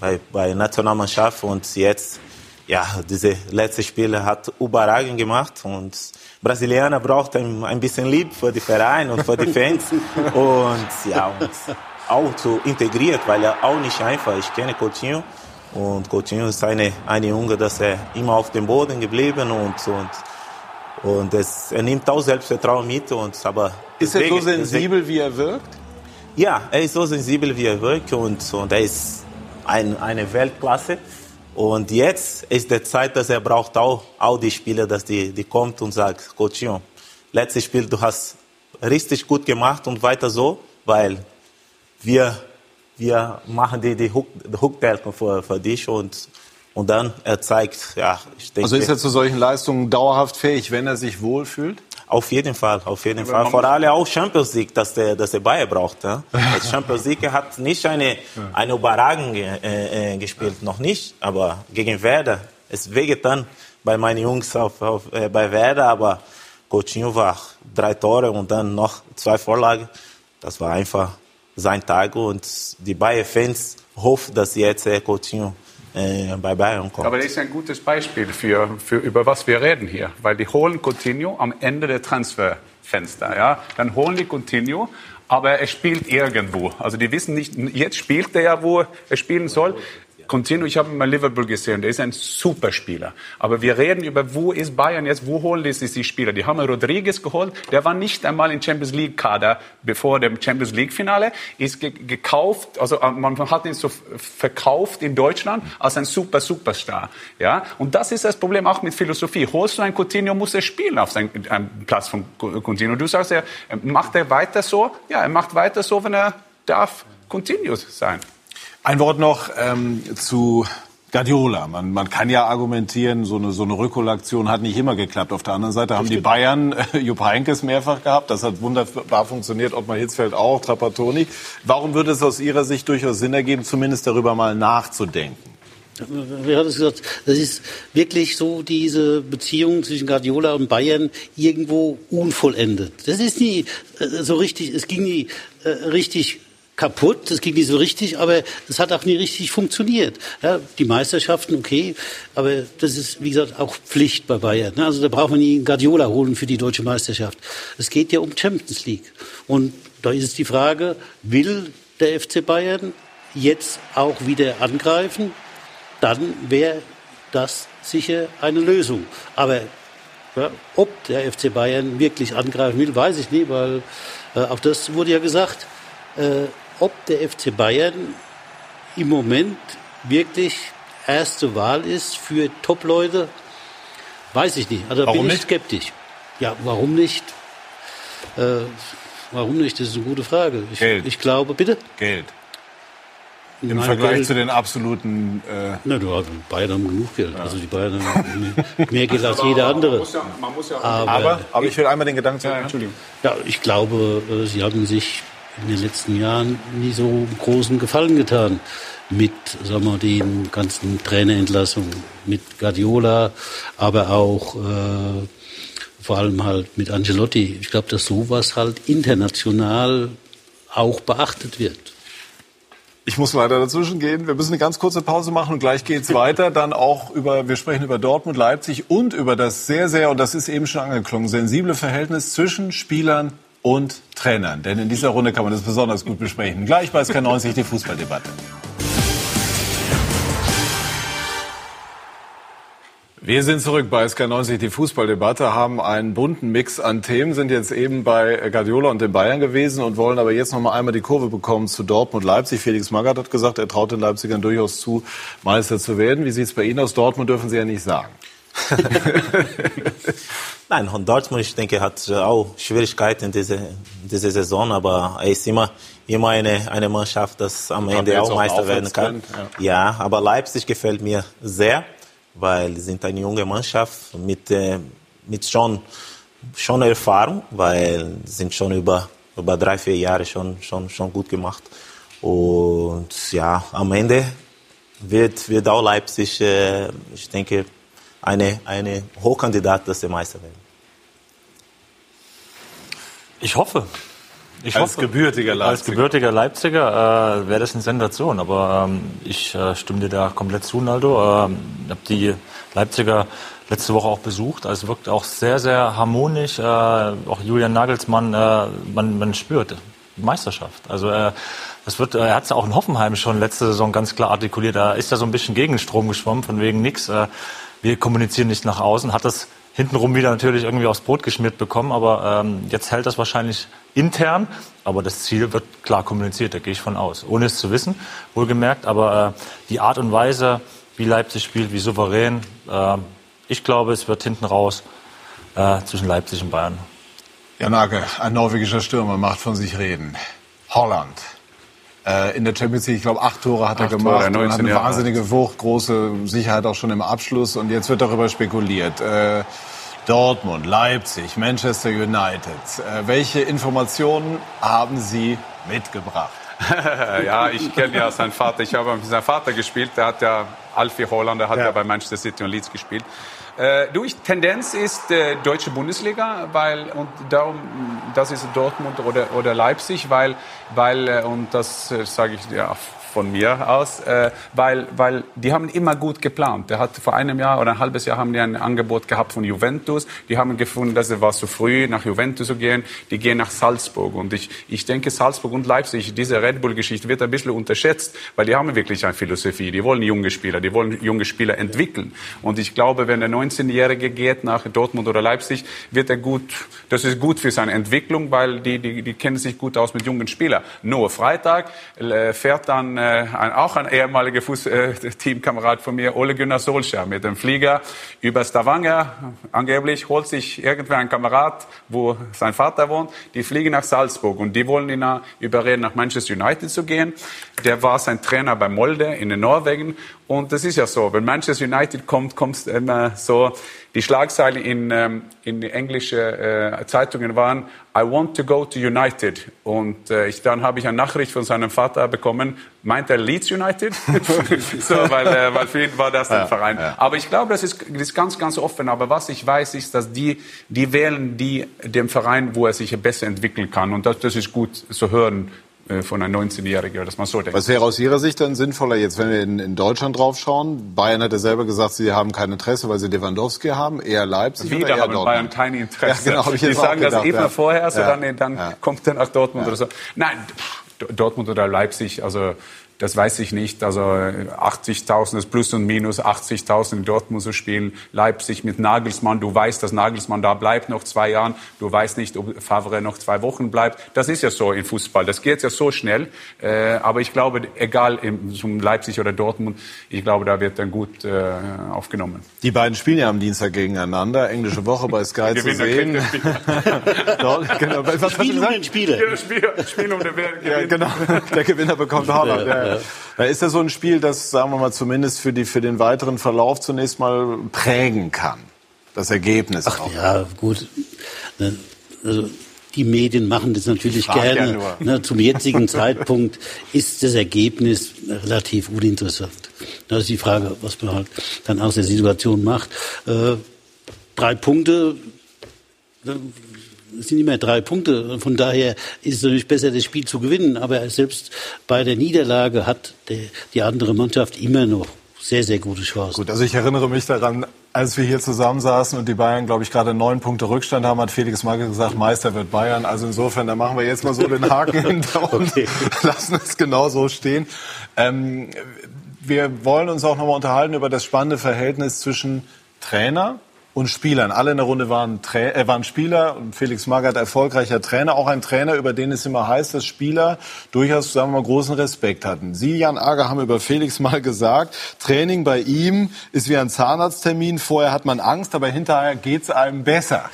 E: bei, bei Nationalmannschaft und jetzt ja, diese letzte Spiele hat überragend gemacht und Brasilianer braucht ein, ein bisschen Lieb für die Vereine und für die Fans und ja, und auch zu integriert, weil er auch nicht einfach, ich kenne Coutinho und Coutinho ist eine, eine Junge, dass er immer auf dem Boden geblieben und, und und es, er nimmt auch Selbstvertrauen mit. Und, aber
A: ist deswegen, er so sensibel, deswegen, wie er wirkt?
E: Ja, er ist so sensibel, wie er wirkt und, und er ist ein, eine Weltklasse. Und jetzt ist die Zeit, dass er braucht auch, auch die Spieler, dass die, die kommt und sagt, Coutinho, letztes Spiel, du hast richtig gut gemacht und weiter so, weil wir, wir machen die, die Hookdelten für, für dich und, und dann er zeigt, ja,
A: ich denke. Also ist er zu solchen Leistungen dauerhaft fähig, wenn er sich wohlfühlt?
E: Auf jeden Fall, auf jeden Fall. Vor allem auch Champions League, dass der, dass der Bayern braucht. Ja? Also Champions League hat nicht eine, eine Überragung äh, äh, gespielt, noch nicht, aber gegen Werder. Es weget dann bei meinen Jungs auf, auf, äh, bei Werder, aber Coutinho war drei Tore und dann noch zwei Vorlagen. Das war einfach sein Tag und die Bayern-Fans hoffen, dass jetzt äh, Coutinho äh, bei Bayern kommt.
D: Aber das ist ein gutes Beispiel für, für über was wir reden hier, weil die holen Coutinho am Ende der Transferfenster, ja, dann holen die Coutinho, aber er spielt irgendwo. Also die wissen nicht, jetzt spielt er ja, wo er spielen soll. Coutinho, ich habe ihn bei Liverpool gesehen, der ist ein Superspieler. Aber wir reden über, wo ist Bayern jetzt, wo holen die sich die Spieler? Die haben Rodriguez geholt, der war nicht einmal im Champions League Kader bevor dem Champions League Finale, ist ge gekauft, also äh, man hat ihn so verkauft in Deutschland als ein super Superstar. Ja, und das ist das Problem auch mit Philosophie. Holst du einen Coutinho, muss er spielen auf seinem Platz von Coutinho. Du sagst, er macht er weiter so? Ja, er macht weiter so, wenn er darf Coutinho sein.
A: Ein Wort noch ähm, zu Guardiola. Man, man kann ja argumentieren, so eine, so eine Rückholaktion hat nicht immer geklappt. Auf der anderen Seite haben die Bayern äh, Jupp Heynckes mehrfach gehabt. Das hat wunderbar funktioniert. Ottmar Hitzfeld auch, Trapattoni. Warum würde es aus Ihrer Sicht durchaus Sinn ergeben, zumindest darüber mal nachzudenken?
C: Wer hat es gesagt? Das ist wirklich so diese Beziehung zwischen Guardiola und Bayern irgendwo unvollendet. Das ist nie äh, so richtig, es ging nie äh, richtig kaputt, es ging nicht so richtig, aber es hat auch nie richtig funktioniert. Ja, die Meisterschaften, okay, aber das ist, wie gesagt, auch Pflicht bei Bayern. Ne? Also da braucht man nie einen Guardiola holen für die deutsche Meisterschaft. Es geht ja um Champions League. Und da ist es die Frage, will der FC Bayern jetzt auch wieder angreifen? Dann wäre das sicher eine Lösung. Aber ja, ob der FC Bayern wirklich angreifen will, weiß ich nicht, weil äh, auch das wurde ja gesagt. Äh, ob der FC Bayern im Moment wirklich erste Wahl ist für Top-Leute, weiß ich nicht. Also
A: warum
C: bin ich
A: nicht?
C: skeptisch. Ja, warum nicht? Äh, warum nicht? Das ist eine gute Frage. Ich,
A: Geld.
C: ich glaube, bitte?
A: Geld. Im
C: meine,
A: Vergleich
C: Geld-
A: zu den absoluten. Äh,
C: Na, du hast Bayern haben genug Geld. Also die Bayern haben mehr, Geld als jeder andere. Aber,
A: aber, aber ich will einmal den Gedanken zu. Entschuldigung.
C: Ja, ich glaube, äh, sie haben sich in den letzten Jahren nie so großen Gefallen getan mit sagen wir, den ganzen Trainerentlassungen, mit Guardiola, aber auch äh, vor allem halt mit Angelotti. Ich glaube, dass sowas halt international auch beachtet wird.
A: Ich muss leider dazwischen gehen. Wir müssen eine ganz kurze Pause machen und gleich geht's weiter. Dann auch über, wir sprechen über Dortmund, Leipzig und über das sehr, sehr, und das ist eben schon angeklungen, sensible Verhältnis zwischen Spielern und Trainern. Denn in dieser Runde kann man das besonders gut besprechen. Gleich bei SK90 die Fußballdebatte. Wir sind zurück bei SK90, die Fußballdebatte, haben einen bunten Mix an Themen, sind jetzt eben bei Guardiola und den Bayern gewesen und wollen aber jetzt noch mal einmal die Kurve bekommen zu Dortmund, Leipzig. Felix Magath hat gesagt, er traut den Leipzigern durchaus zu, Meister zu werden. Wie sieht es bei Ihnen aus? Dortmund dürfen Sie ja nicht sagen.
E: Nein, und Dortmund, ich denke, hat auch Schwierigkeiten in dieser, diese Saison, aber er ist immer, immer eine, eine Mannschaft, das am Ende auch
A: auch
E: Meister
A: ein
E: werden kann.
A: Aufwärtstrend,
E: Ja. aber Leipzig gefällt mir sehr, weil sie sind eine junge Mannschaft mit, äh, mit schon, schon Erfahrung, weil sie sind schon über, über drei, vier Jahre schon, schon, schon gut gemacht. Und ja, am Ende wird, wird auch Leipzig, äh, ich denke, eine, eine Hochkandidat, dass sie Meister werden.
B: Ich hoffe. Ich
A: Als
B: hoffe.
A: gebürtiger
B: Als
A: Leipziger.
B: gebürtiger Leipziger äh, wäre das eine Sensation. Aber ähm, ich äh, stimme dir da komplett zu, Naldo. Ähm, ich habe die Leipziger letzte Woche auch besucht. Also es wirkt auch sehr, sehr harmonisch. Äh, auch Julian Nagelsmann, äh, man, man spürt Meisterschaft. Also äh, das wird, er hat es auch in Hoffenheim schon letzte Saison ganz klar artikuliert. Da ist er so ein bisschen gegen Strom geschwommen, von wegen nix. Wir kommunizieren nicht nach außen. Hat das hintenrum wieder natürlich irgendwie aufs Brot geschmiert bekommen, aber ähm, jetzt hält das wahrscheinlich intern. Aber das Ziel wird klar kommuniziert, da gehe ich von aus. Ohne es zu wissen, wohlgemerkt. Aber äh, die Art und Weise, wie Leipzig spielt, wie souverän, äh, ich glaube, es wird hinten raus äh, zwischen Leipzig und Bayern.
A: Janake, ein norwegischer Stürmer, macht von sich reden. Holland. Äh, in der Champions League, ich glaube, acht Tore hat er
D: Acht Tore,
A: gemacht und
D: 19
A: hat eine
D: Jahre
A: wahnsinnige Wucht, große Sicherheit auch schon im Abschluss. Und jetzt wird darüber spekuliert. Äh, Dortmund, Leipzig, Manchester United. Äh, welche Informationen haben Sie mitgebracht?
D: ja, ich kenne ja seinen Vater. Ich habe mit seinem Vater gespielt. Der hat ja Alfie Holland, der hat ja. bei Manchester City und Leeds gespielt. Äh, durch Tendenz ist äh, deutsche Bundesliga, weil und darum, das ist Dortmund oder oder Leipzig, weil weil äh, und das äh, sage ich ja von mir aus, äh, weil, weil die haben immer gut geplant. Der hat vor einem Jahr oder ein halbes Jahr haben die ein Angebot gehabt von Juventus. Die haben gefunden, dass es war zu früh, nach Juventus zu gehen. Die gehen nach Salzburg. Und ich, ich denke, Salzburg und Leipzig, diese Red Bull-Geschichte wird ein bisschen unterschätzt, weil die haben wirklich eine Philosophie. Die wollen junge Spieler, die wollen junge Spieler entwickeln. Und ich glaube, wenn der 19-Jährige geht nach Dortmund oder Leipzig, wird er gut, das ist gut für seine Entwicklung, weil die, die, die kennen sich gut aus mit jungen Spielern. Nur Freitag äh, fährt dann äh, ein, auch ein ehemaliger Fuß, äh, Teamkamerad von mir, Ole Gunnar Solskjaer, mit dem Flieger über Stavanger. Angeblich holt sich irgendwer ein Kamerad, wo sein Vater wohnt. Die fliegen nach Salzburg und die wollen ihn äh, überreden, nach Manchester United zu gehen. Der war sein Trainer bei Molde in den Norwegen. Und das ist ja so, wenn Manchester United kommt, kommt immer so, die Schlagzeilen in, ähm, in englische äh, Zeitungen waren, I want to go to United. Und äh, ich, dann habe ich eine Nachricht von seinem Vater bekommen, meint er Leeds United? so, weil, äh, weil für ihn war das ein
A: Ja,
D: Verein.
A: ja.
D: Aber ich glaube, das ist, das ist ganz, ganz offen. Aber was ich weiß, ist, dass die, die wählen die, den Verein, wo er sich besser entwickeln kann. Und das, das ist gut zu hören von einem 19-Jährigen, dass man so denkt.
A: Was wäre aus Ihrer Sicht dann sinnvoller jetzt, wenn wir in, in Deutschland drauf schauen? Bayern hat ja selber gesagt, sie haben kein Interesse, weil sie Lewandowski haben, eher Leipzig
D: Wieder
A: oder eher
D: haben
A: Dortmund?
D: Bayern kein Interesse.
A: Ja, genau, ich
D: Die sagen
A: gedacht,
D: das immer
A: ja.
D: vorher, so
A: Ja.
D: dann, dann
A: Ja.
D: kommt er nach Dortmund oder so. Nein, Dortmund oder Leipzig, also das weiß ich nicht. Also 80.000 ist Plus und Minus, 80.000 in Dortmund zu spielen, Leipzig mit Nagelsmann. Du weißt, dass Nagelsmann da bleibt noch zwei Jahren. Du weißt nicht, ob Favre noch zwei Wochen bleibt. Das ist ja so im Fußball. Das geht ja so schnell. Äh, aber ich glaube, egal im, zum Leipzig oder Dortmund, ich glaube, da wird dann gut äh, aufgenommen.
A: Die beiden spielen ja am Dienstag gegeneinander. Englische Woche bei Sky zu
D: Gewinner
A: sehen. Dort, genau. Was
C: Spiel um den Spieler.
D: Spiel, Spiel um den
A: Ja, genau. Der Gewinner bekommt Haaland. Ja, ja. Ist das so ein Spiel, das, sagen wir mal, zumindest für, die, für den weiteren Verlauf zunächst mal prägen kann. Das Ergebnis
C: Ach
A: auch.
C: ja, gut. Ne, Also, die Medien machen das natürlich
A: ja
C: gerne.
A: nur.
C: Ne, zum jetzigen Zeitpunkt ist das Ergebnis relativ uninteressant. Das ist die Frage, was man halt dann aus der Situation macht. Äh, drei Punkte, äh, es sind immer drei Punkte. Von daher ist es natürlich besser, das Spiel zu gewinnen. Aber selbst bei der Niederlage hat der, die andere Mannschaft immer noch sehr, sehr gute Chancen.
A: Gut, also ich erinnere mich daran, als wir hier zusammensaßen und die Bayern, glaube ich, gerade neun Punkte Rückstand haben, hat Felix Magath gesagt, Meister wird Bayern. Also insofern, da machen wir jetzt mal so den Haken hinter und lassen es genau so stehen. Ähm, wir wollen uns auch nochmal unterhalten über das spannende Verhältnis zwischen Trainer und Spielern. Alle in der Runde waren, Tra äh, waren Spieler und Felix Magath erfolgreicher Trainer, auch ein Trainer, über den es immer heißt, dass Spieler durchaus, sagen wir mal, großen Respekt hatten. Sie, Jan Ager, haben über Felix mal gesagt, Training bei ihm ist wie ein Zahnarzttermin. Vorher hat man Angst, aber hinterher geht's einem besser.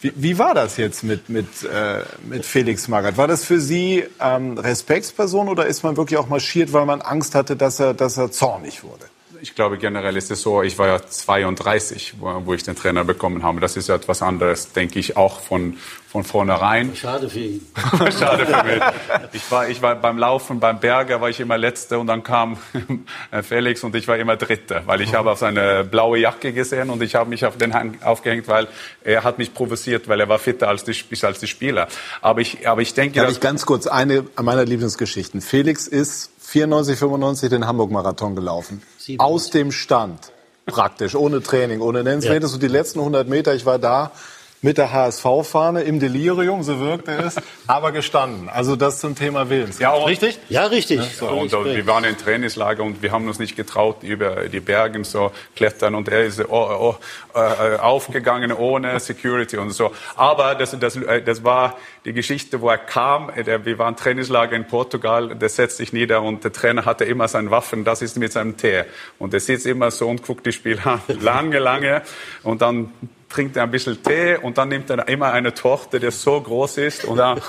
A: Wie, wie war das jetzt mit, mit, äh, mit Felix Magath? War das für Sie ähm, Respektsperson oder ist man wirklich auch marschiert, weil man Angst hatte, dass er, dass er zornig wurde?
D: Ich glaube, generell ist es so, ich war ja 32, wo, wo ich den Trainer bekommen habe. Das ist ja etwas anderes, denke ich, auch von, von vornherein.
C: Schade für ihn.
D: Schade für mich. Ich war, ich war beim Laufen, beim Berger war ich immer Letzter und dann kam Felix und ich war immer Dritter, weil ich habe auf seine blaue Jacke gesehen und ich habe mich auf den Hang aufgehängt, weil er hat mich provoziert, weil er war fitter als die, als die Spieler. Aber ich, aber ich denke,
A: Darf ich ganz kurz eine meiner Lieblingsgeschichten. Felix ist 94, 95 den Hamburg-Marathon gelaufen. Aus dem Stand. Praktisch. Ohne Training, ohne Nennenswertes.
C: Ja.
A: Und die letzten 100 Meter, ich war da mit der HSV-Fahne im Delirium, so wirkte es, aber gestanden. Also das zum Thema Willens.
D: Ja, auch-
A: Richtig?
C: Ja, richtig.
D: So, und, und wir waren im Trainingslager und wir haben uns nicht getraut, über die Berge so klettern und er ist oh, oh, äh, aufgegangen ohne Security und so. Aber das, das, äh, das war die Geschichte, wo er kam. Äh, Der, wir waren Trainingslager in Portugal, der setzt sich nieder und der Trainer hatte immer seine Waffen, das ist mit seinem Tee. Und er sitzt immer so und guckt die Spieler an, lange, lange und dann trinkt er ein bisschen Tee und dann nimmt er immer eine Torte, die so groß ist und dann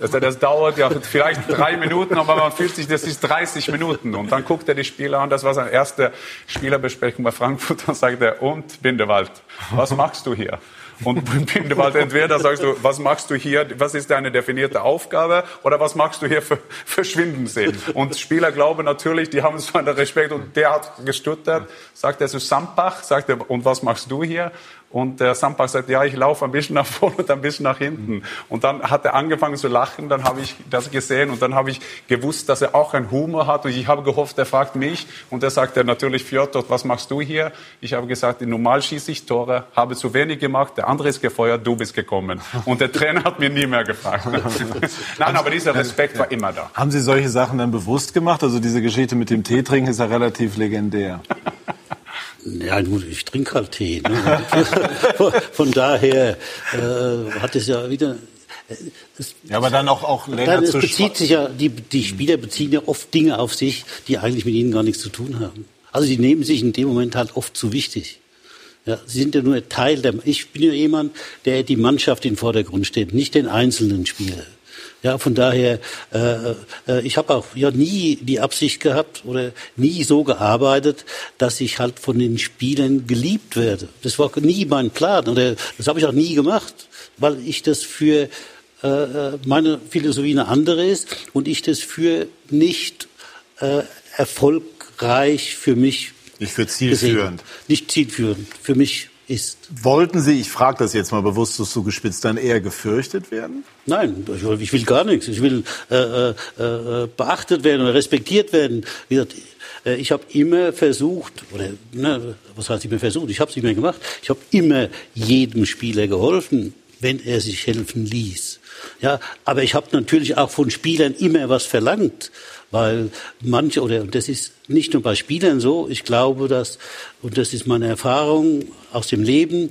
D: also das dauert ja vielleicht drei Minuten, aber man fühlt sich, das ist 30 Minuten. Und dann guckt er die Spieler an, das war seine erste Spielerbesprechung bei Frankfurt, dann sagt er, und Bindewald, was machst du hier? Und Bindewald, entweder sagst du, was machst du hier, was ist deine definierte Aufgabe oder was machst du hier für verschwinden sehen? Und Spieler glauben natürlich, die haben so einen Respekt und der hat gestuttert, sagt er zu Sampach, sagt er, und was machst du hier? Und der Sampach sagt, ja, ich laufe ein bisschen nach vorne und ein bisschen nach hinten. Und dann hat er angefangen zu lachen, dann habe ich das gesehen und dann habe ich gewusst, dass er auch einen Humor hat. Und ich habe gehofft, er fragt mich. Und er sagte natürlich, Fjodor, was machst du hier? Ich habe gesagt, normal schieße ich Tore, habe zu wenig gemacht, der andere ist gefeuert, du bist gekommen. Und der Trainer hat mir nie mehr gefragt. Nein, aber dieser Respekt war immer da.
A: Haben Sie solche Sachen dann bewusst gemacht? Also diese Geschichte mit dem Tee trinken ist ja relativ legendär.
C: Ja, gut, ich trinke halt Tee. Ne? von, daher äh, hat es ja wieder. äh, Es,
A: Ja, aber dann auch, auch länger
C: Nein, es bezieht sich ja, die, die Spieler beziehen ja oft Dinge auf sich, die eigentlich mit ihnen gar nichts zu tun haben. Also sie nehmen sich in dem Moment halt oft zu wichtig. Ja, sie sind ja nur Teil der. Ich bin ja jemand, der die Mannschaft in den Vordergrund steht, nicht den einzelnen Spieler. Ja, von daher, äh, äh, ich habe auch ja nie die Absicht gehabt oder nie so gearbeitet, dass ich halt von den Spielern geliebt werde. Das war nie mein Plan oder das habe ich auch nie gemacht, weil ich das für äh, äh, meine Philosophie eine andere ist und ich das für nicht äh, erfolgreich für mich
A: nicht für
C: zielführend. Nicht zielführend. Für mich ist.
A: Wollten Sie, ich frage das jetzt mal bewusst so zugespitzt, dann eher gefürchtet werden?
C: Nein, ich will gar nichts. Ich will äh, äh, äh beachtet werden oder respektiert werden. Äh, ich habe immer versucht, oder ne, was heißt immer versucht, ich habe es immer gemacht, ich habe immer jedem Spieler geholfen, wenn er sich helfen ließ. Ja, aber ich habe natürlich auch von Spielern immer was verlangt, weil manche oder und das ist nicht nur bei Spielern so. Ich glaube, dass und das ist meine Erfahrung aus dem Leben,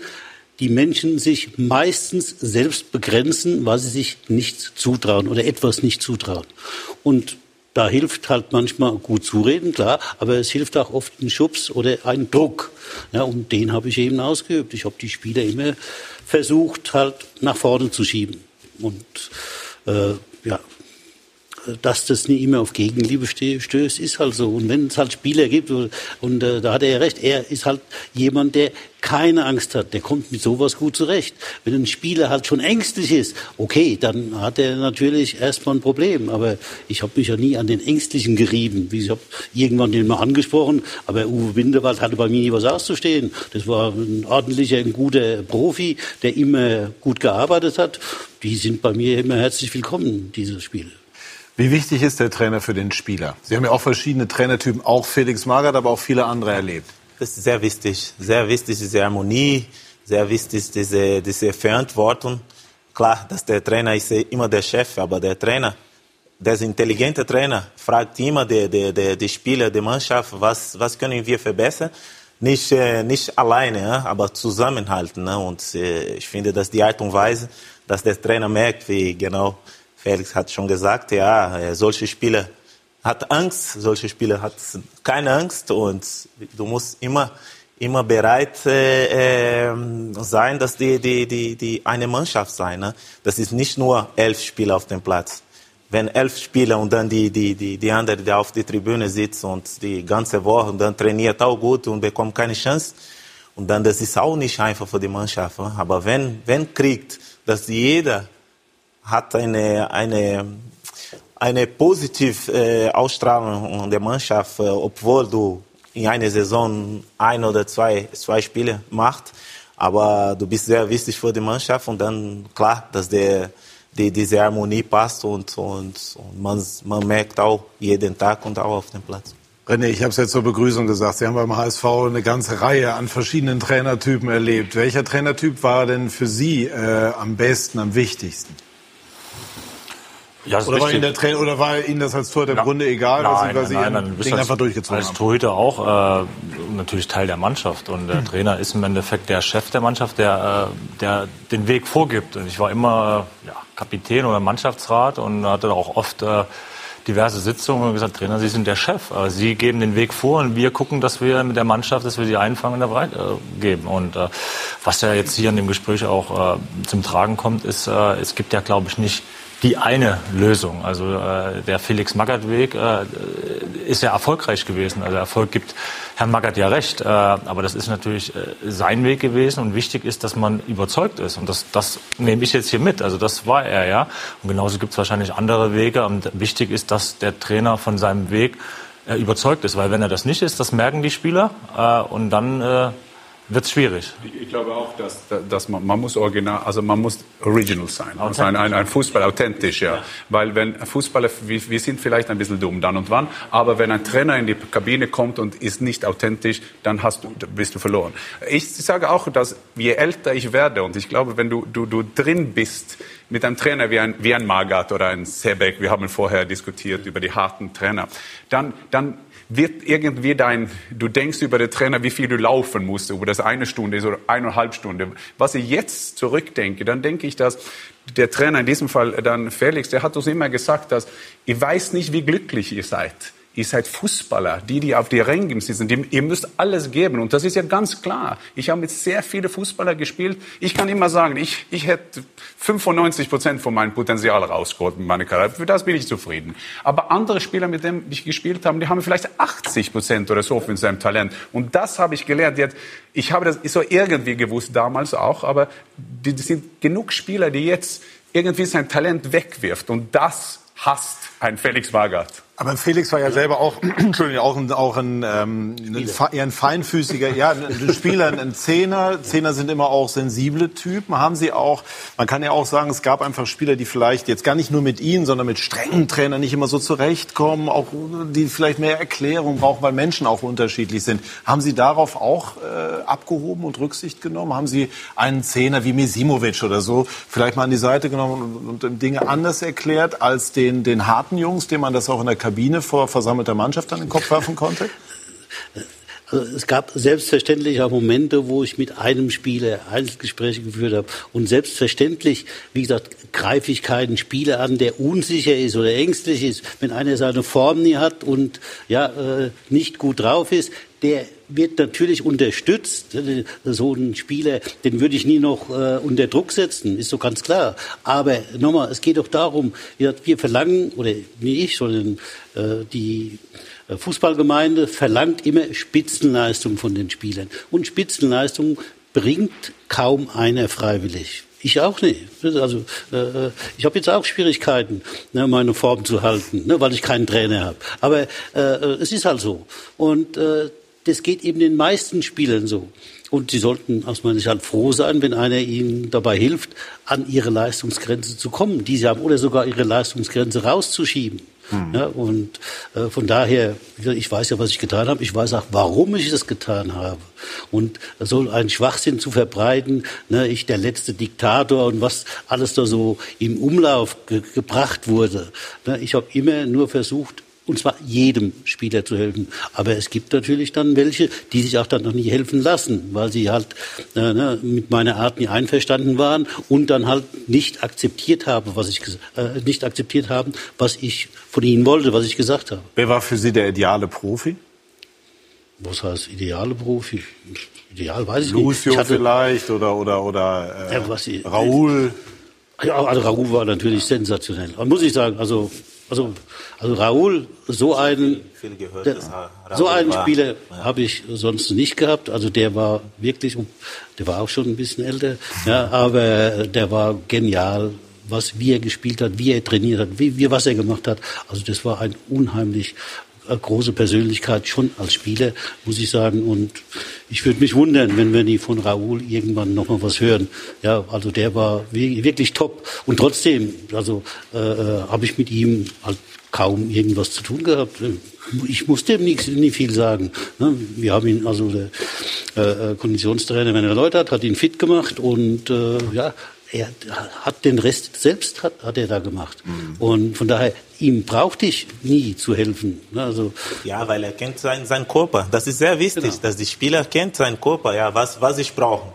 C: die Menschen sich meistens selbst begrenzen, weil sie sich nichts zutrauen oder etwas nicht zutrauen. Und da hilft halt manchmal gut zureden, klar, aber es hilft auch oft ein Schubs oder ein Druck. Ja, und den habe ich eben ausgeübt. Ich habe die Spieler immer versucht, halt nach vorne zu schieben. Und äh, ja, dass das nie immer auf Gegenliebe stößt, ist halt so. Und wenn es halt Spieler gibt, und äh, da hat er ja recht, er ist halt jemand, der keine Angst hat, der kommt mit sowas gut zurecht. Wenn ein Spieler halt schon ängstlich ist, okay, dann hat er natürlich erstmal ein Problem. Aber ich habe mich ja nie an den Ängstlichen gerieben. Ich habe irgendwann den mal angesprochen, aber Uwe Winterwald hatte bei mir nie was auszustehen. Das war ein ordentlicher, ein guter Profi, der immer gut gearbeitet hat. Die sind bei mir immer herzlich willkommen, diese Spiele.
A: Wie wichtig ist der Trainer für den Spieler? Sie haben ja auch verschiedene Trainertypen, auch Felix Magath, aber auch viele andere erlebt.
E: Das ist sehr wichtig. Sehr wichtig diese Harmonie, sehr wichtig diese, diese Verantwortung. Klar, dass der Trainer ist immer der Chef, aber der Trainer, der intelligente Trainer, fragt immer die, die, die, die Spieler, die Mannschaft, was, was können wir verbessern. Nicht, äh, nicht alleine, aber zusammenhalten. Ne? Und äh, ich finde, dass die Art und Weise, dass der Trainer merkt, wie genau Felix hat schon gesagt, ja, äh, solche Spieler hat Angst, solche Spieler hat keine Angst und du musst immer immer bereit äh, äh, sein, dass die, die, die, die eine Mannschaft sein. Ne? Das ist nicht nur elf Spieler auf dem Platz. Wenn elf Spieler und dann die, die, die, die andere, die auf der Tribüne sitzt und die ganze Woche und dann trainiert auch gut und bekommt keine Chance. Und dann, das ist auch nicht einfach für die Mannschaft. Ne? Aber wenn, wenn kriegt, dass jeder hat eine, eine, eine positive äh, Ausstrahlung der Mannschaft, äh, obwohl du in einer Saison ein oder zwei, zwei Spiele machst. Aber du bist sehr wichtig für die Mannschaft und dann klar, dass der, die, diese Harmonie passt und, und, und man, man merkt auch jeden Tag und auch auf dem Platz.
A: René, ich habe es jetzt zur Begrüßung gesagt. Sie haben beim HSV eine ganze Reihe an verschiedenen Trainertypen erlebt. Welcher Trainertyp war denn für Sie äh, am besten, am wichtigsten? Ja, oder, war Ihnen der Trainer, oder war Ihnen das als Torhüter im Grunde egal,
B: nein,
A: Sie,
B: nein, nein, Ding einfach durchgezogen als Torhüter auch äh, natürlich Teil der Mannschaft und der hm. Trainer ist im Endeffekt der Chef der Mannschaft, der, äh, der den Weg vorgibt. Und ich war immer ja, Kapitän oder Mannschaftsrat und hatte auch oft äh, diverse Sitzungen und gesagt, Trainer, Sie sind der Chef. Äh, Sie geben den Weg vor und wir gucken, dass wir mit der Mannschaft, dass wir die einfangen und äh, geben. Und äh, was ja jetzt hier in dem Gespräch auch äh, zum Tragen kommt, ist, äh, es gibt ja, glaube ich, nicht die eine Lösung. Also äh, der Felix Magath-Weg äh, ist ja erfolgreich gewesen. Also Erfolg gibt Herrn Magath ja recht. Äh, aber das ist natürlich äh, sein Weg gewesen. Und wichtig ist, dass man überzeugt ist. Und das, das nehme ich jetzt hier mit. Also das war er ja. Und genauso gibt es wahrscheinlich andere Wege. Und wichtig ist, dass der Trainer von seinem Weg äh, überzeugt ist. Weil wenn er das nicht ist, das merken die Spieler. Äh, und dann wird schwierig.
D: Ich, glaube auch, dass, dass man, man, muss original, also man muss original sein. Also ein, ein, ein Fußball authentisch, ja. ja. Weil wenn Fußballer, wir, wir, sind vielleicht ein bisschen dumm dann und wann, aber wenn ein Trainer in die Kabine kommt und ist nicht authentisch, dann hast du, bist du verloren. Ich sage auch, dass je älter ich werde und ich glaube, wenn du, du, du drin bist mit einem Trainer wie ein, wie ein Magath oder ein Sebek, wir haben vorher diskutiert über die harten Trainer, dann, dann wird irgendwie dein, du denkst über den Trainer, wie viel du laufen musst, ob das eine Stunde ist oder eineinhalb Stunden. Was ich jetzt zurückdenke, dann denke ich, dass der Trainer, in diesem Fall dann Felix, der hat uns immer gesagt, dass ich weiß nicht, wie glücklich ihr seid Ihr seid Fußballer, die, die auf die Rängen sitzen. Die, ihr müsst alles geben. Und das ist ja ganz klar. Ich habe mit sehr vielen Fußballern gespielt. Ich kann immer sagen, ich, ich hätte 95 Prozent von meinem Potenzial rausgeholt in meiner Karriere. Für das bin ich zufrieden. Aber andere Spieler, mit denen ich gespielt habe, die haben vielleicht 80 Prozent oder so von seinem Talent. Und das habe ich gelernt. Jetzt, ich habe das so irgendwie gewusst damals auch, aber die, die sind genug Spieler, die jetzt irgendwie sein Talent wegwirft. Und das hasst ein Felix Magath.
A: Aber Felix war ja selber auch, Entschuldigung, auch ein, auch ein, ähm, ein, eher ein feinfüßiger, ja, ein Spieler, ein Zehner. Zehner sind immer auch sensible Typen. Haben Sie auch, man kann ja auch sagen, es gab einfach Spieler, die vielleicht jetzt gar nicht nur mit Ihnen, sondern mit strengen Trainern nicht immer so zurechtkommen, auch die vielleicht mehr Erklärung brauchen, weil Menschen auch unterschiedlich sind. Haben Sie darauf auch äh, abgehoben und Rücksicht genommen? Haben Sie einen Zehner wie Mesimovic oder so vielleicht mal an die Seite genommen und, und Dinge anders erklärt als den, den harten Jungs, denen man das auch in der Kabine vor versammelter Mannschaft an den Kopf werfen konnte?
C: Also es gab selbstverständlich auch Momente, wo ich mit einem Spieler Einzelgespräche geführt habe. Und selbstverständlich, wie gesagt, greife ich keinen Spieler an, der unsicher ist oder ängstlich ist. Wenn einer seine Form nie hat und ja äh, nicht gut drauf ist, der wird natürlich unterstützt. So ein Spieler, den würde ich nie noch äh, unter Druck setzen, ist so ganz klar. Aber nochmal, es geht doch darum, wir, verlangen, oder nicht ich, sondern äh, die äh, Fußballgemeinde verlangt immer Spitzenleistung von den Spielern. Und Spitzenleistung bringt kaum einer freiwillig. Ich auch nicht. Also äh, ich habe jetzt auch Schwierigkeiten, ne, meine Form zu halten, ne, weil ich keinen Trainer habe. Aber äh, es ist halt so. Und äh, das geht eben den meisten Spielern so. Und sie sollten aus meiner Sicht froh sein, wenn einer ihnen dabei hilft, an ihre Leistungsgrenze zu kommen, die sie haben, oder sogar ihre Leistungsgrenze rauszuschieben. Mhm. Ja, und äh, von daher, ich weiß ja, was ich getan habe. Ich weiß auch, warum ich das getan habe. Und so einen Schwachsinn zu verbreiten, ne, ich der letzte Diktator und was alles da so im Umlauf ge gebracht wurde. Ne, ich habe immer nur versucht, und zwar jedem Spieler zu helfen. Aber es gibt natürlich dann welche, die sich auch dann noch nicht helfen lassen, weil sie halt äh, ne, mit meiner Art nie einverstanden waren und dann halt nicht akzeptiert haben, was ich äh, nicht akzeptiert haben, was ich von ihnen wollte, was ich gesagt habe.
A: Wer war für Sie der ideale Profi?
C: Was heißt ideale Profi? Ideal weiß ich
A: Lucio
C: nicht.
A: Lucio vielleicht oder oder oder äh, ja, was, Raoul.
C: Ja, also Raoul war natürlich sensationell. Muss ich sagen, also also, also Raoul, so einen, der, so einen Spieler habe ich sonst nicht gehabt. Also der war wirklich, der war auch schon ein bisschen älter, ja, aber der war genial, was wie er gespielt hat, wie er trainiert hat, wie, wie was er gemacht hat. Also das war ein unheimlich große Persönlichkeit schon als Spieler, muss ich sagen. Und ich würde mich wundern, wenn wir nie von Raoul irgendwann noch mal was hören. Ja, also der war wirklich top. Und trotzdem, also äh, äh, habe ich mit ihm halt kaum irgendwas zu tun gehabt. Ich musste ihm nicht, nicht viel sagen. Ne? Wir haben ihn, also der äh, äh Konditionstrainer Werner Leutert hat ihn fit gemacht und äh, ja, er hat den Rest selbst hat, hat er da gemacht. Mhm. Und von daher, ihm brauchte ich nie zu helfen. Also,
E: ja, weil er kennt seinen, seinen Körper. Das ist sehr wichtig, genau. dass die Spieler kennt seinen Körper, ja, was, was ich brauche.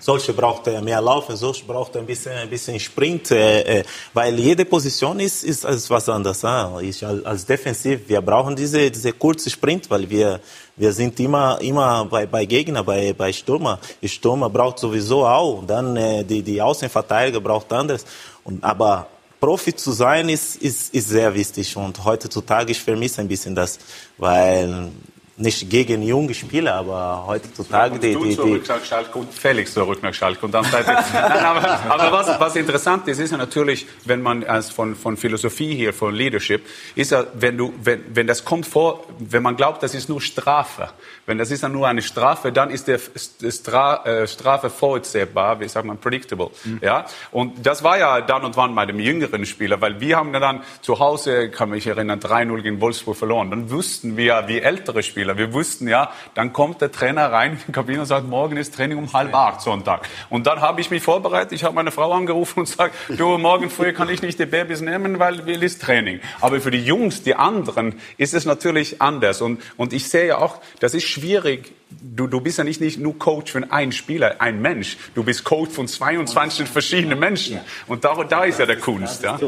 E: Solche braucht er mehr Laufen, solche braucht er ein bisschen, ein bisschen Sprint, äh, äh, weil jede Position ist, ist, ist was anderes. Äh. Ich als Defensiv, wir brauchen diese, diese kurze Sprint, weil wir, wir sind immer, immer bei, bei Gegner, bei, bei Stürmer. Stürmer braucht sowieso auch, dann äh, die, die Außenverteidiger braucht anders. Und, aber Profi zu sein ist, ist, ist sehr wichtig und heutzutage ich vermisse ein bisschen das, weil nicht gegen junge Spieler, aber heutzutage
D: die, die, die nach Schalke und Felix zurück nach Schalke und dann Nein, aber, aber was, was interessant ist, ist ja natürlich, wenn man als von, von Philosophie hier, von Leadership, ist ja, wenn du, wenn, wenn das kommt vor, wenn man glaubt, das ist nur Strafe, wenn das ist ja nur eine Strafe, dann ist der Stra, äh, Strafe vorsehbar, wie sagt man, predictable, mhm. ja. Und das war ja dann und wann bei dem jüngeren Spieler, weil wir haben dann zu Hause, kann mich erinnern, 3-0 gegen Wolfsburg verloren. Dann wussten wir, wie ältere Spieler Spieler. Wir wussten ja, dann kommt der Trainer rein in die Kabine und sagt, morgen ist Training um halb acht Sonntag. Und dann habe ich mich vorbereitet. Ich habe meine Frau angerufen und gesagt, du, morgen früh kann ich nicht die Babys nehmen, weil wir ist Training. Aber für die Jungs, die anderen, ist es natürlich anders. Und, und ich sehe ja auch, das ist schwierig, Du, du bist ja nicht, nicht nur Coach für einen Spieler, ein Mensch. Du bist Coach von 22 verschiedenen Menschen. Und da, da ist ja der Kunst. Ja?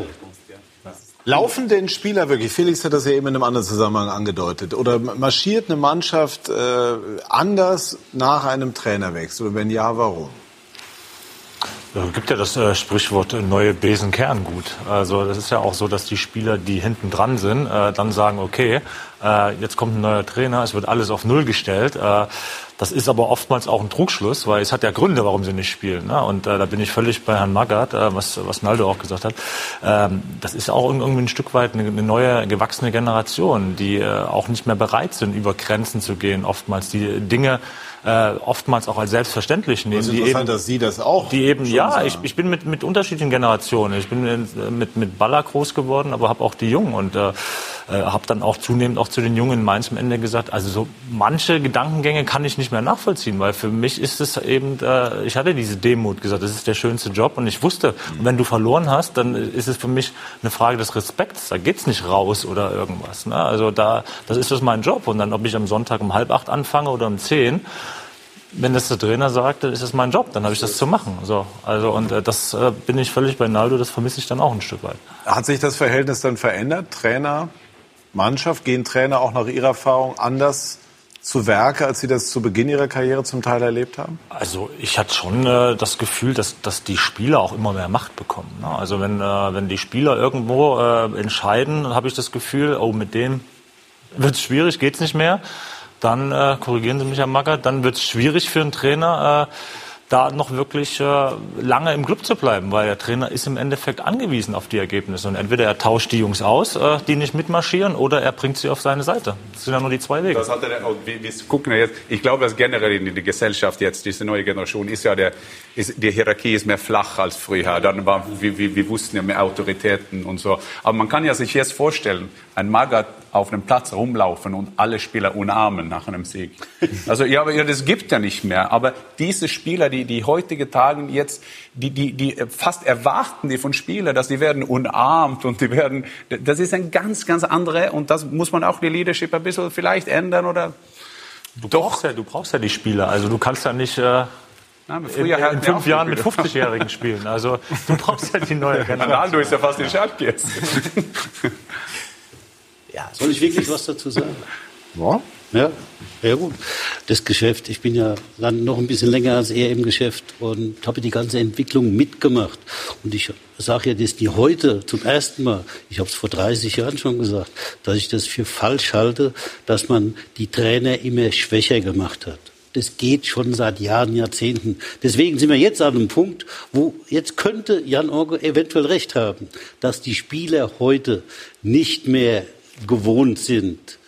A: Laufen denn Spieler wirklich? Felix hat das ja eben in einem anderen Zusammenhang angedeutet. Oder marschiert eine Mannschaft äh, anders nach einem Trainerwechsel? Und wenn ja, warum?
B: Es gibt ja das äh, Sprichwort äh, neue Besen Kerngut. Also das ist ja auch so, dass die Spieler, die hinten dran sind, äh, dann sagen, okay, äh, jetzt kommt ein neuer Trainer, es wird alles auf Null gestellt. Äh, das ist aber oftmals auch ein Trugschluss, weil es hat ja Gründe, warum sie nicht spielen. Ne? Und äh, da bin ich völlig bei Herrn Magath, äh, was, was Naldo auch gesagt hat. Ähm, das ist auch irgendwie ein Stück weit eine, eine neue, gewachsene Generation, die äh, auch nicht mehr bereit sind, über Grenzen zu gehen. Oftmals die Dinge äh, oftmals auch als selbstverständlich nehmen.
A: Das ist
B: die
A: interessant,
B: eben,
A: dass Sie das auch
B: die eben, ja,
A: sagen.
B: ich, ich bin mit, mit unterschiedlichen Generationen. Ich bin mit, mit, mit Baller groß geworden, aber habe auch die Jungen und äh, äh, habe dann auch zunehmend auch zu den Jungen in Mainz am Ende gesagt, also so manche Gedankengänge kann ich nicht mehr nachvollziehen, weil für mich ist es eben, äh, ich hatte diese Demut gesagt, das ist der schönste Job und ich wusste, wenn du verloren hast, dann ist es für mich eine Frage des Respekts, da geht's nicht raus oder irgendwas. Ne? Also da, das ist das mein Job und dann, ob ich am Sonntag um halb acht anfange oder um zehn, wenn das der Trainer sagt, dann ist es mein Job, dann habe ich das zu machen. So, also und äh, das äh, bin ich völlig bei Naldo, das vermisse ich dann auch ein Stück weit.
A: Hat sich das Verhältnis dann verändert? Trainer, Mannschaft, gehen Trainer auch nach Ihrer Erfahrung anders zu Werke, als Sie das zu Beginn Ihrer Karriere zum Teil erlebt haben?
B: Also ich hatte schon äh, das Gefühl, dass, dass die Spieler auch immer mehr Macht bekommen. Ne? Also wenn, äh, wenn die Spieler irgendwo äh, entscheiden, habe ich das Gefühl, oh, mit dem wird es schwierig, geht's nicht mehr. Dann, äh, korrigieren Sie mich, Herr Macker, dann wird es schwierig für einen Trainer, äh, da noch wirklich äh, lange im Club zu bleiben, weil der Trainer ist im Endeffekt angewiesen auf die Ergebnisse. Und entweder er tauscht die Jungs aus, äh, die nicht mitmarschieren, oder er bringt sie auf seine Seite. Das sind ja nur die zwei Wege.
D: Das hat er, oh, wir, wir gucken ja jetzt, ich glaube, dass generell in der Gesellschaft jetzt, diese neue Generation, ist ja der, ist, die Hierarchie ist mehr flach als früher. Dann war, wir, wir, wir wussten ja mehr Autoritäten und so. Aber man kann ja sich jetzt vorstellen, ein Magath auf einem Platz rumlaufen und alle Spieler umarmen nach einem Sieg. Also ja, aber ja, das gibt ja nicht mehr. Aber diese Spieler, die die heutige Tagen jetzt, die die die fast erwarten die von Spielern, dass die werden umarmt und die werden, das ist ein ganz ganz andere und das muss man auch die Leadership ein bisschen vielleicht ändern oder
B: Du brauchst ja, du brauchst ja die Spieler. Also du kannst ja nicht äh,
D: Nein,
B: in, in fünf Jahren mit
D: Spieler.
B: 50-Jährigen spielen. Also du brauchst ja die neue Generation.
D: Ronaldo ist ja fast in Schalke jetzt.
C: Soll ich wirklich was dazu sagen?
K: Ja.
C: Ja, ja gut. Das Geschäft, ich bin ja dann noch ein bisschen länger als er im Geschäft und habe die ganze Entwicklung mitgemacht. Und ich sage ja, dass die heute zum ersten Mal, ich habe es vor 30 Jahren schon gesagt, dass ich das für falsch halte, dass man die Trainer immer schwächer gemacht hat. Das geht schon seit Jahren, Jahrzehnten. Deswegen sind wir jetzt an einem Punkt, wo jetzt könnte Jan Orge eventuell recht haben, dass die Spieler heute nicht mehr gewohnt sind,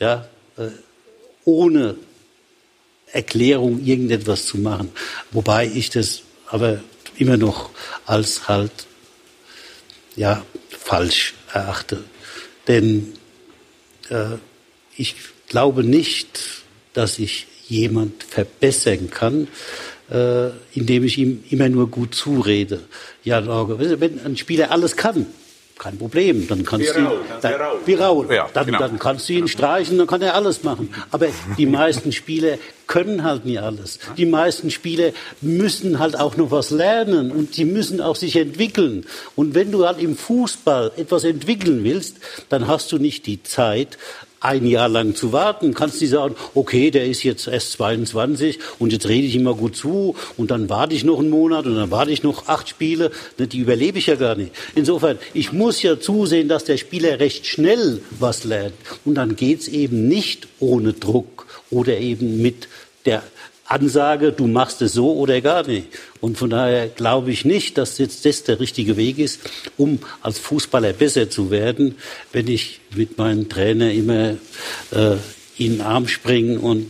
C: ja, äh, ohne Erklärung irgendetwas zu machen. Wobei ich das aber immer noch als halt ja falsch erachte. Denn äh, ich glaube nicht, dass ich jemand verbessern kann, äh, indem ich ihm immer nur gut zurede. Ja, wenn ein Spieler alles kann, kein Problem, dann kannst
D: Wie
C: du ihn,
D: Raul,
C: dann,
D: wie Raul. Ja,
C: dann,
D: genau.
C: dann kannst du ihn streichen, dann kann er alles machen. Aber die meisten Spieler können halt nie alles. Die meisten Spieler müssen halt auch noch was lernen und die müssen auch sich entwickeln. Und wenn du halt im Fußball etwas entwickeln willst, dann hast du nicht die Zeit, ein Jahr lang zu warten, kannst du sagen, okay, der ist jetzt erst 22 und jetzt rede ich ihm mal gut zu und dann warte ich noch einen Monat und dann warte ich noch acht Spiele, Ne, die überlebe ich ja gar nicht. Insofern, ich muss ja zusehen, dass der Spieler recht schnell was lernt. Und dann geht's eben nicht ohne Druck oder eben mit der Ansage, du machst es so oder gar nicht. Und von daher glaube ich nicht, dass jetzt das der richtige Weg ist, um als Fußballer besser zu werden, wenn ich mit meinem Trainer immer äh, in den Arm springe und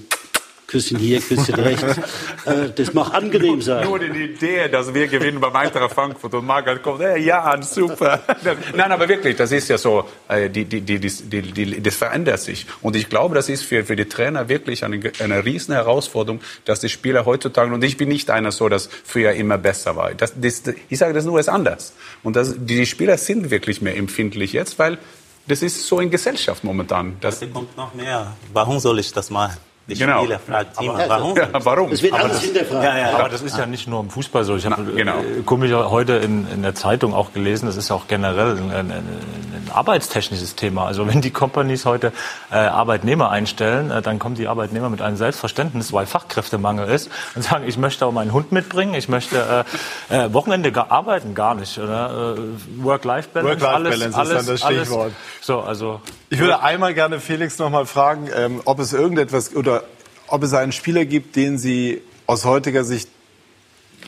C: Küsschen hier, Küsschen rechts. äh, das mag angenehm sein.
D: Nur die Idee, dass wir gewinnen beim Eintracht Frankfurt und Magath kommt, hey, ja, super. Nein, aber wirklich, das ist ja so, äh, die, die, die, die, die, das verändert sich. Und ich glaube, das ist für, für die Trainer wirklich eine, eine riesen Herausforderung, dass die Spieler heutzutage, und ich bin nicht einer so, dass früher immer besser war. Das, das, ich sage das nur, ist anders. Und das, die Spieler sind wirklich mehr empfindlich jetzt, weil das ist so in Gesellschaft momentan. Das
E: kommt noch mehr. Warum soll ich das machen? Die
D: Genau.
E: Spieler fragt immer,
D: Aber-
E: warum?
D: Ja, warum?
C: Es wird
B: Aber
C: alles
B: das-
C: hinterfragt.
E: Ja, ja,
B: Aber das ist ja nicht nur im Fußball so. Ich habe
D: Na, genau.
B: äh, komisch heute in, in der Zeitung auch gelesen, das ist auch generell ein, ein, ein arbeitstechnisches Thema. Also wenn die Companies heute äh, Arbeitnehmer einstellen, äh, dann kommen die Arbeitnehmer mit einem Selbstverständnis, weil Fachkräftemangel ist, und sagen, ich möchte auch meinen Hund mitbringen, ich möchte äh, äh, Wochenende gar, arbeiten, gar nicht. Äh,
A: Work-Life-Balance, ist
B: alles,
A: dann das
B: alles,
A: Stichwort.
B: So, also
A: Ich würde einmal gerne Felix noch mal fragen, ähm, ob es irgendetwas oder ob es einen Spieler gibt, den Sie aus heutiger Sicht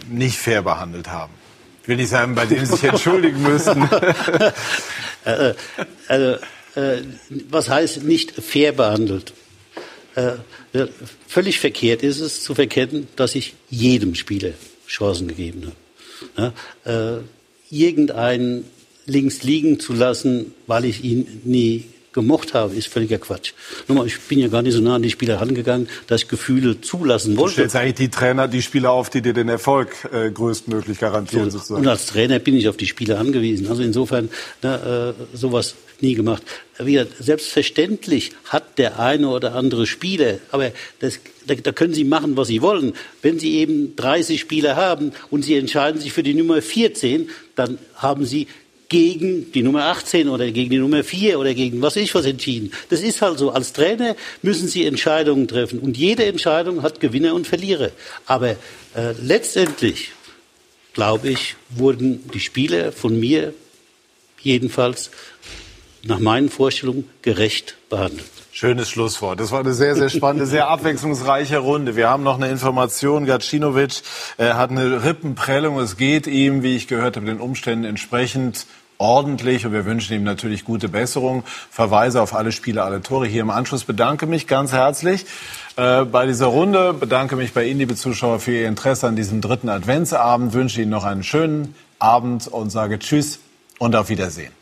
A: nicht fair behandelt haben. Ich will nicht sagen, bei denen Sie sich entschuldigen müssen.
C: äh, also, äh, was heißt nicht fair behandelt? Äh, völlig verkehrt ist es zu verkennen, dass ich jedem Spieler Chancen gegeben habe. Ja, äh, irgendeinen links liegen zu lassen, weil ich ihn nie gemocht habe, ist völliger Quatsch. Nochmal, ich bin ja gar nicht so nah an die Spieler rangegangen, dass ich Gefühle zulassen wollte.
A: Du stellst eigentlich die Trainer, die Spieler auf, die dir den Erfolg äh, größtmöglich garantieren
C: so,
A: sozusagen.
C: Und als Trainer bin ich auf die Spieler angewiesen. Also insofern na, äh, sowas nie gemacht. Wieder, selbstverständlich hat der eine oder andere Spieler, aber das, da, da, können Sie machen, was Sie wollen. Wenn Sie eben 30 Spieler haben und Sie entscheiden sich für die Nummer 14, dann haben Sie gegen die Nummer 18 oder gegen die Nummer 4 oder gegen was ich was entschieden. Das ist halt so. Als Trainer müssen Sie Entscheidungen treffen und jede Entscheidung hat Gewinner und Verlierer. Aber äh, letztendlich, glaube ich, wurden die Spieler von mir jedenfalls nach meinen Vorstellungen gerecht behandelt.
A: Schönes Schlusswort. Das war eine sehr, sehr spannende, sehr abwechslungsreiche Runde. Wir haben noch eine Information. Gacinovic äh, hat eine Rippenprellung. Es geht ihm, wie ich gehört habe, den Umständen entsprechend ordentlich und wir wünschen ihm natürlich gute Besserung. Verweise auf alle Spiele, alle Tore hier im Anschluss. Bedanke mich ganz herzlich äh, bei dieser Runde. Bedanke mich bei Ihnen, liebe Zuschauer, für Ihr Interesse an diesem dritten Adventsabend. Wünsche Ihnen noch einen schönen Abend und sage Tschüss und auf Wiedersehen.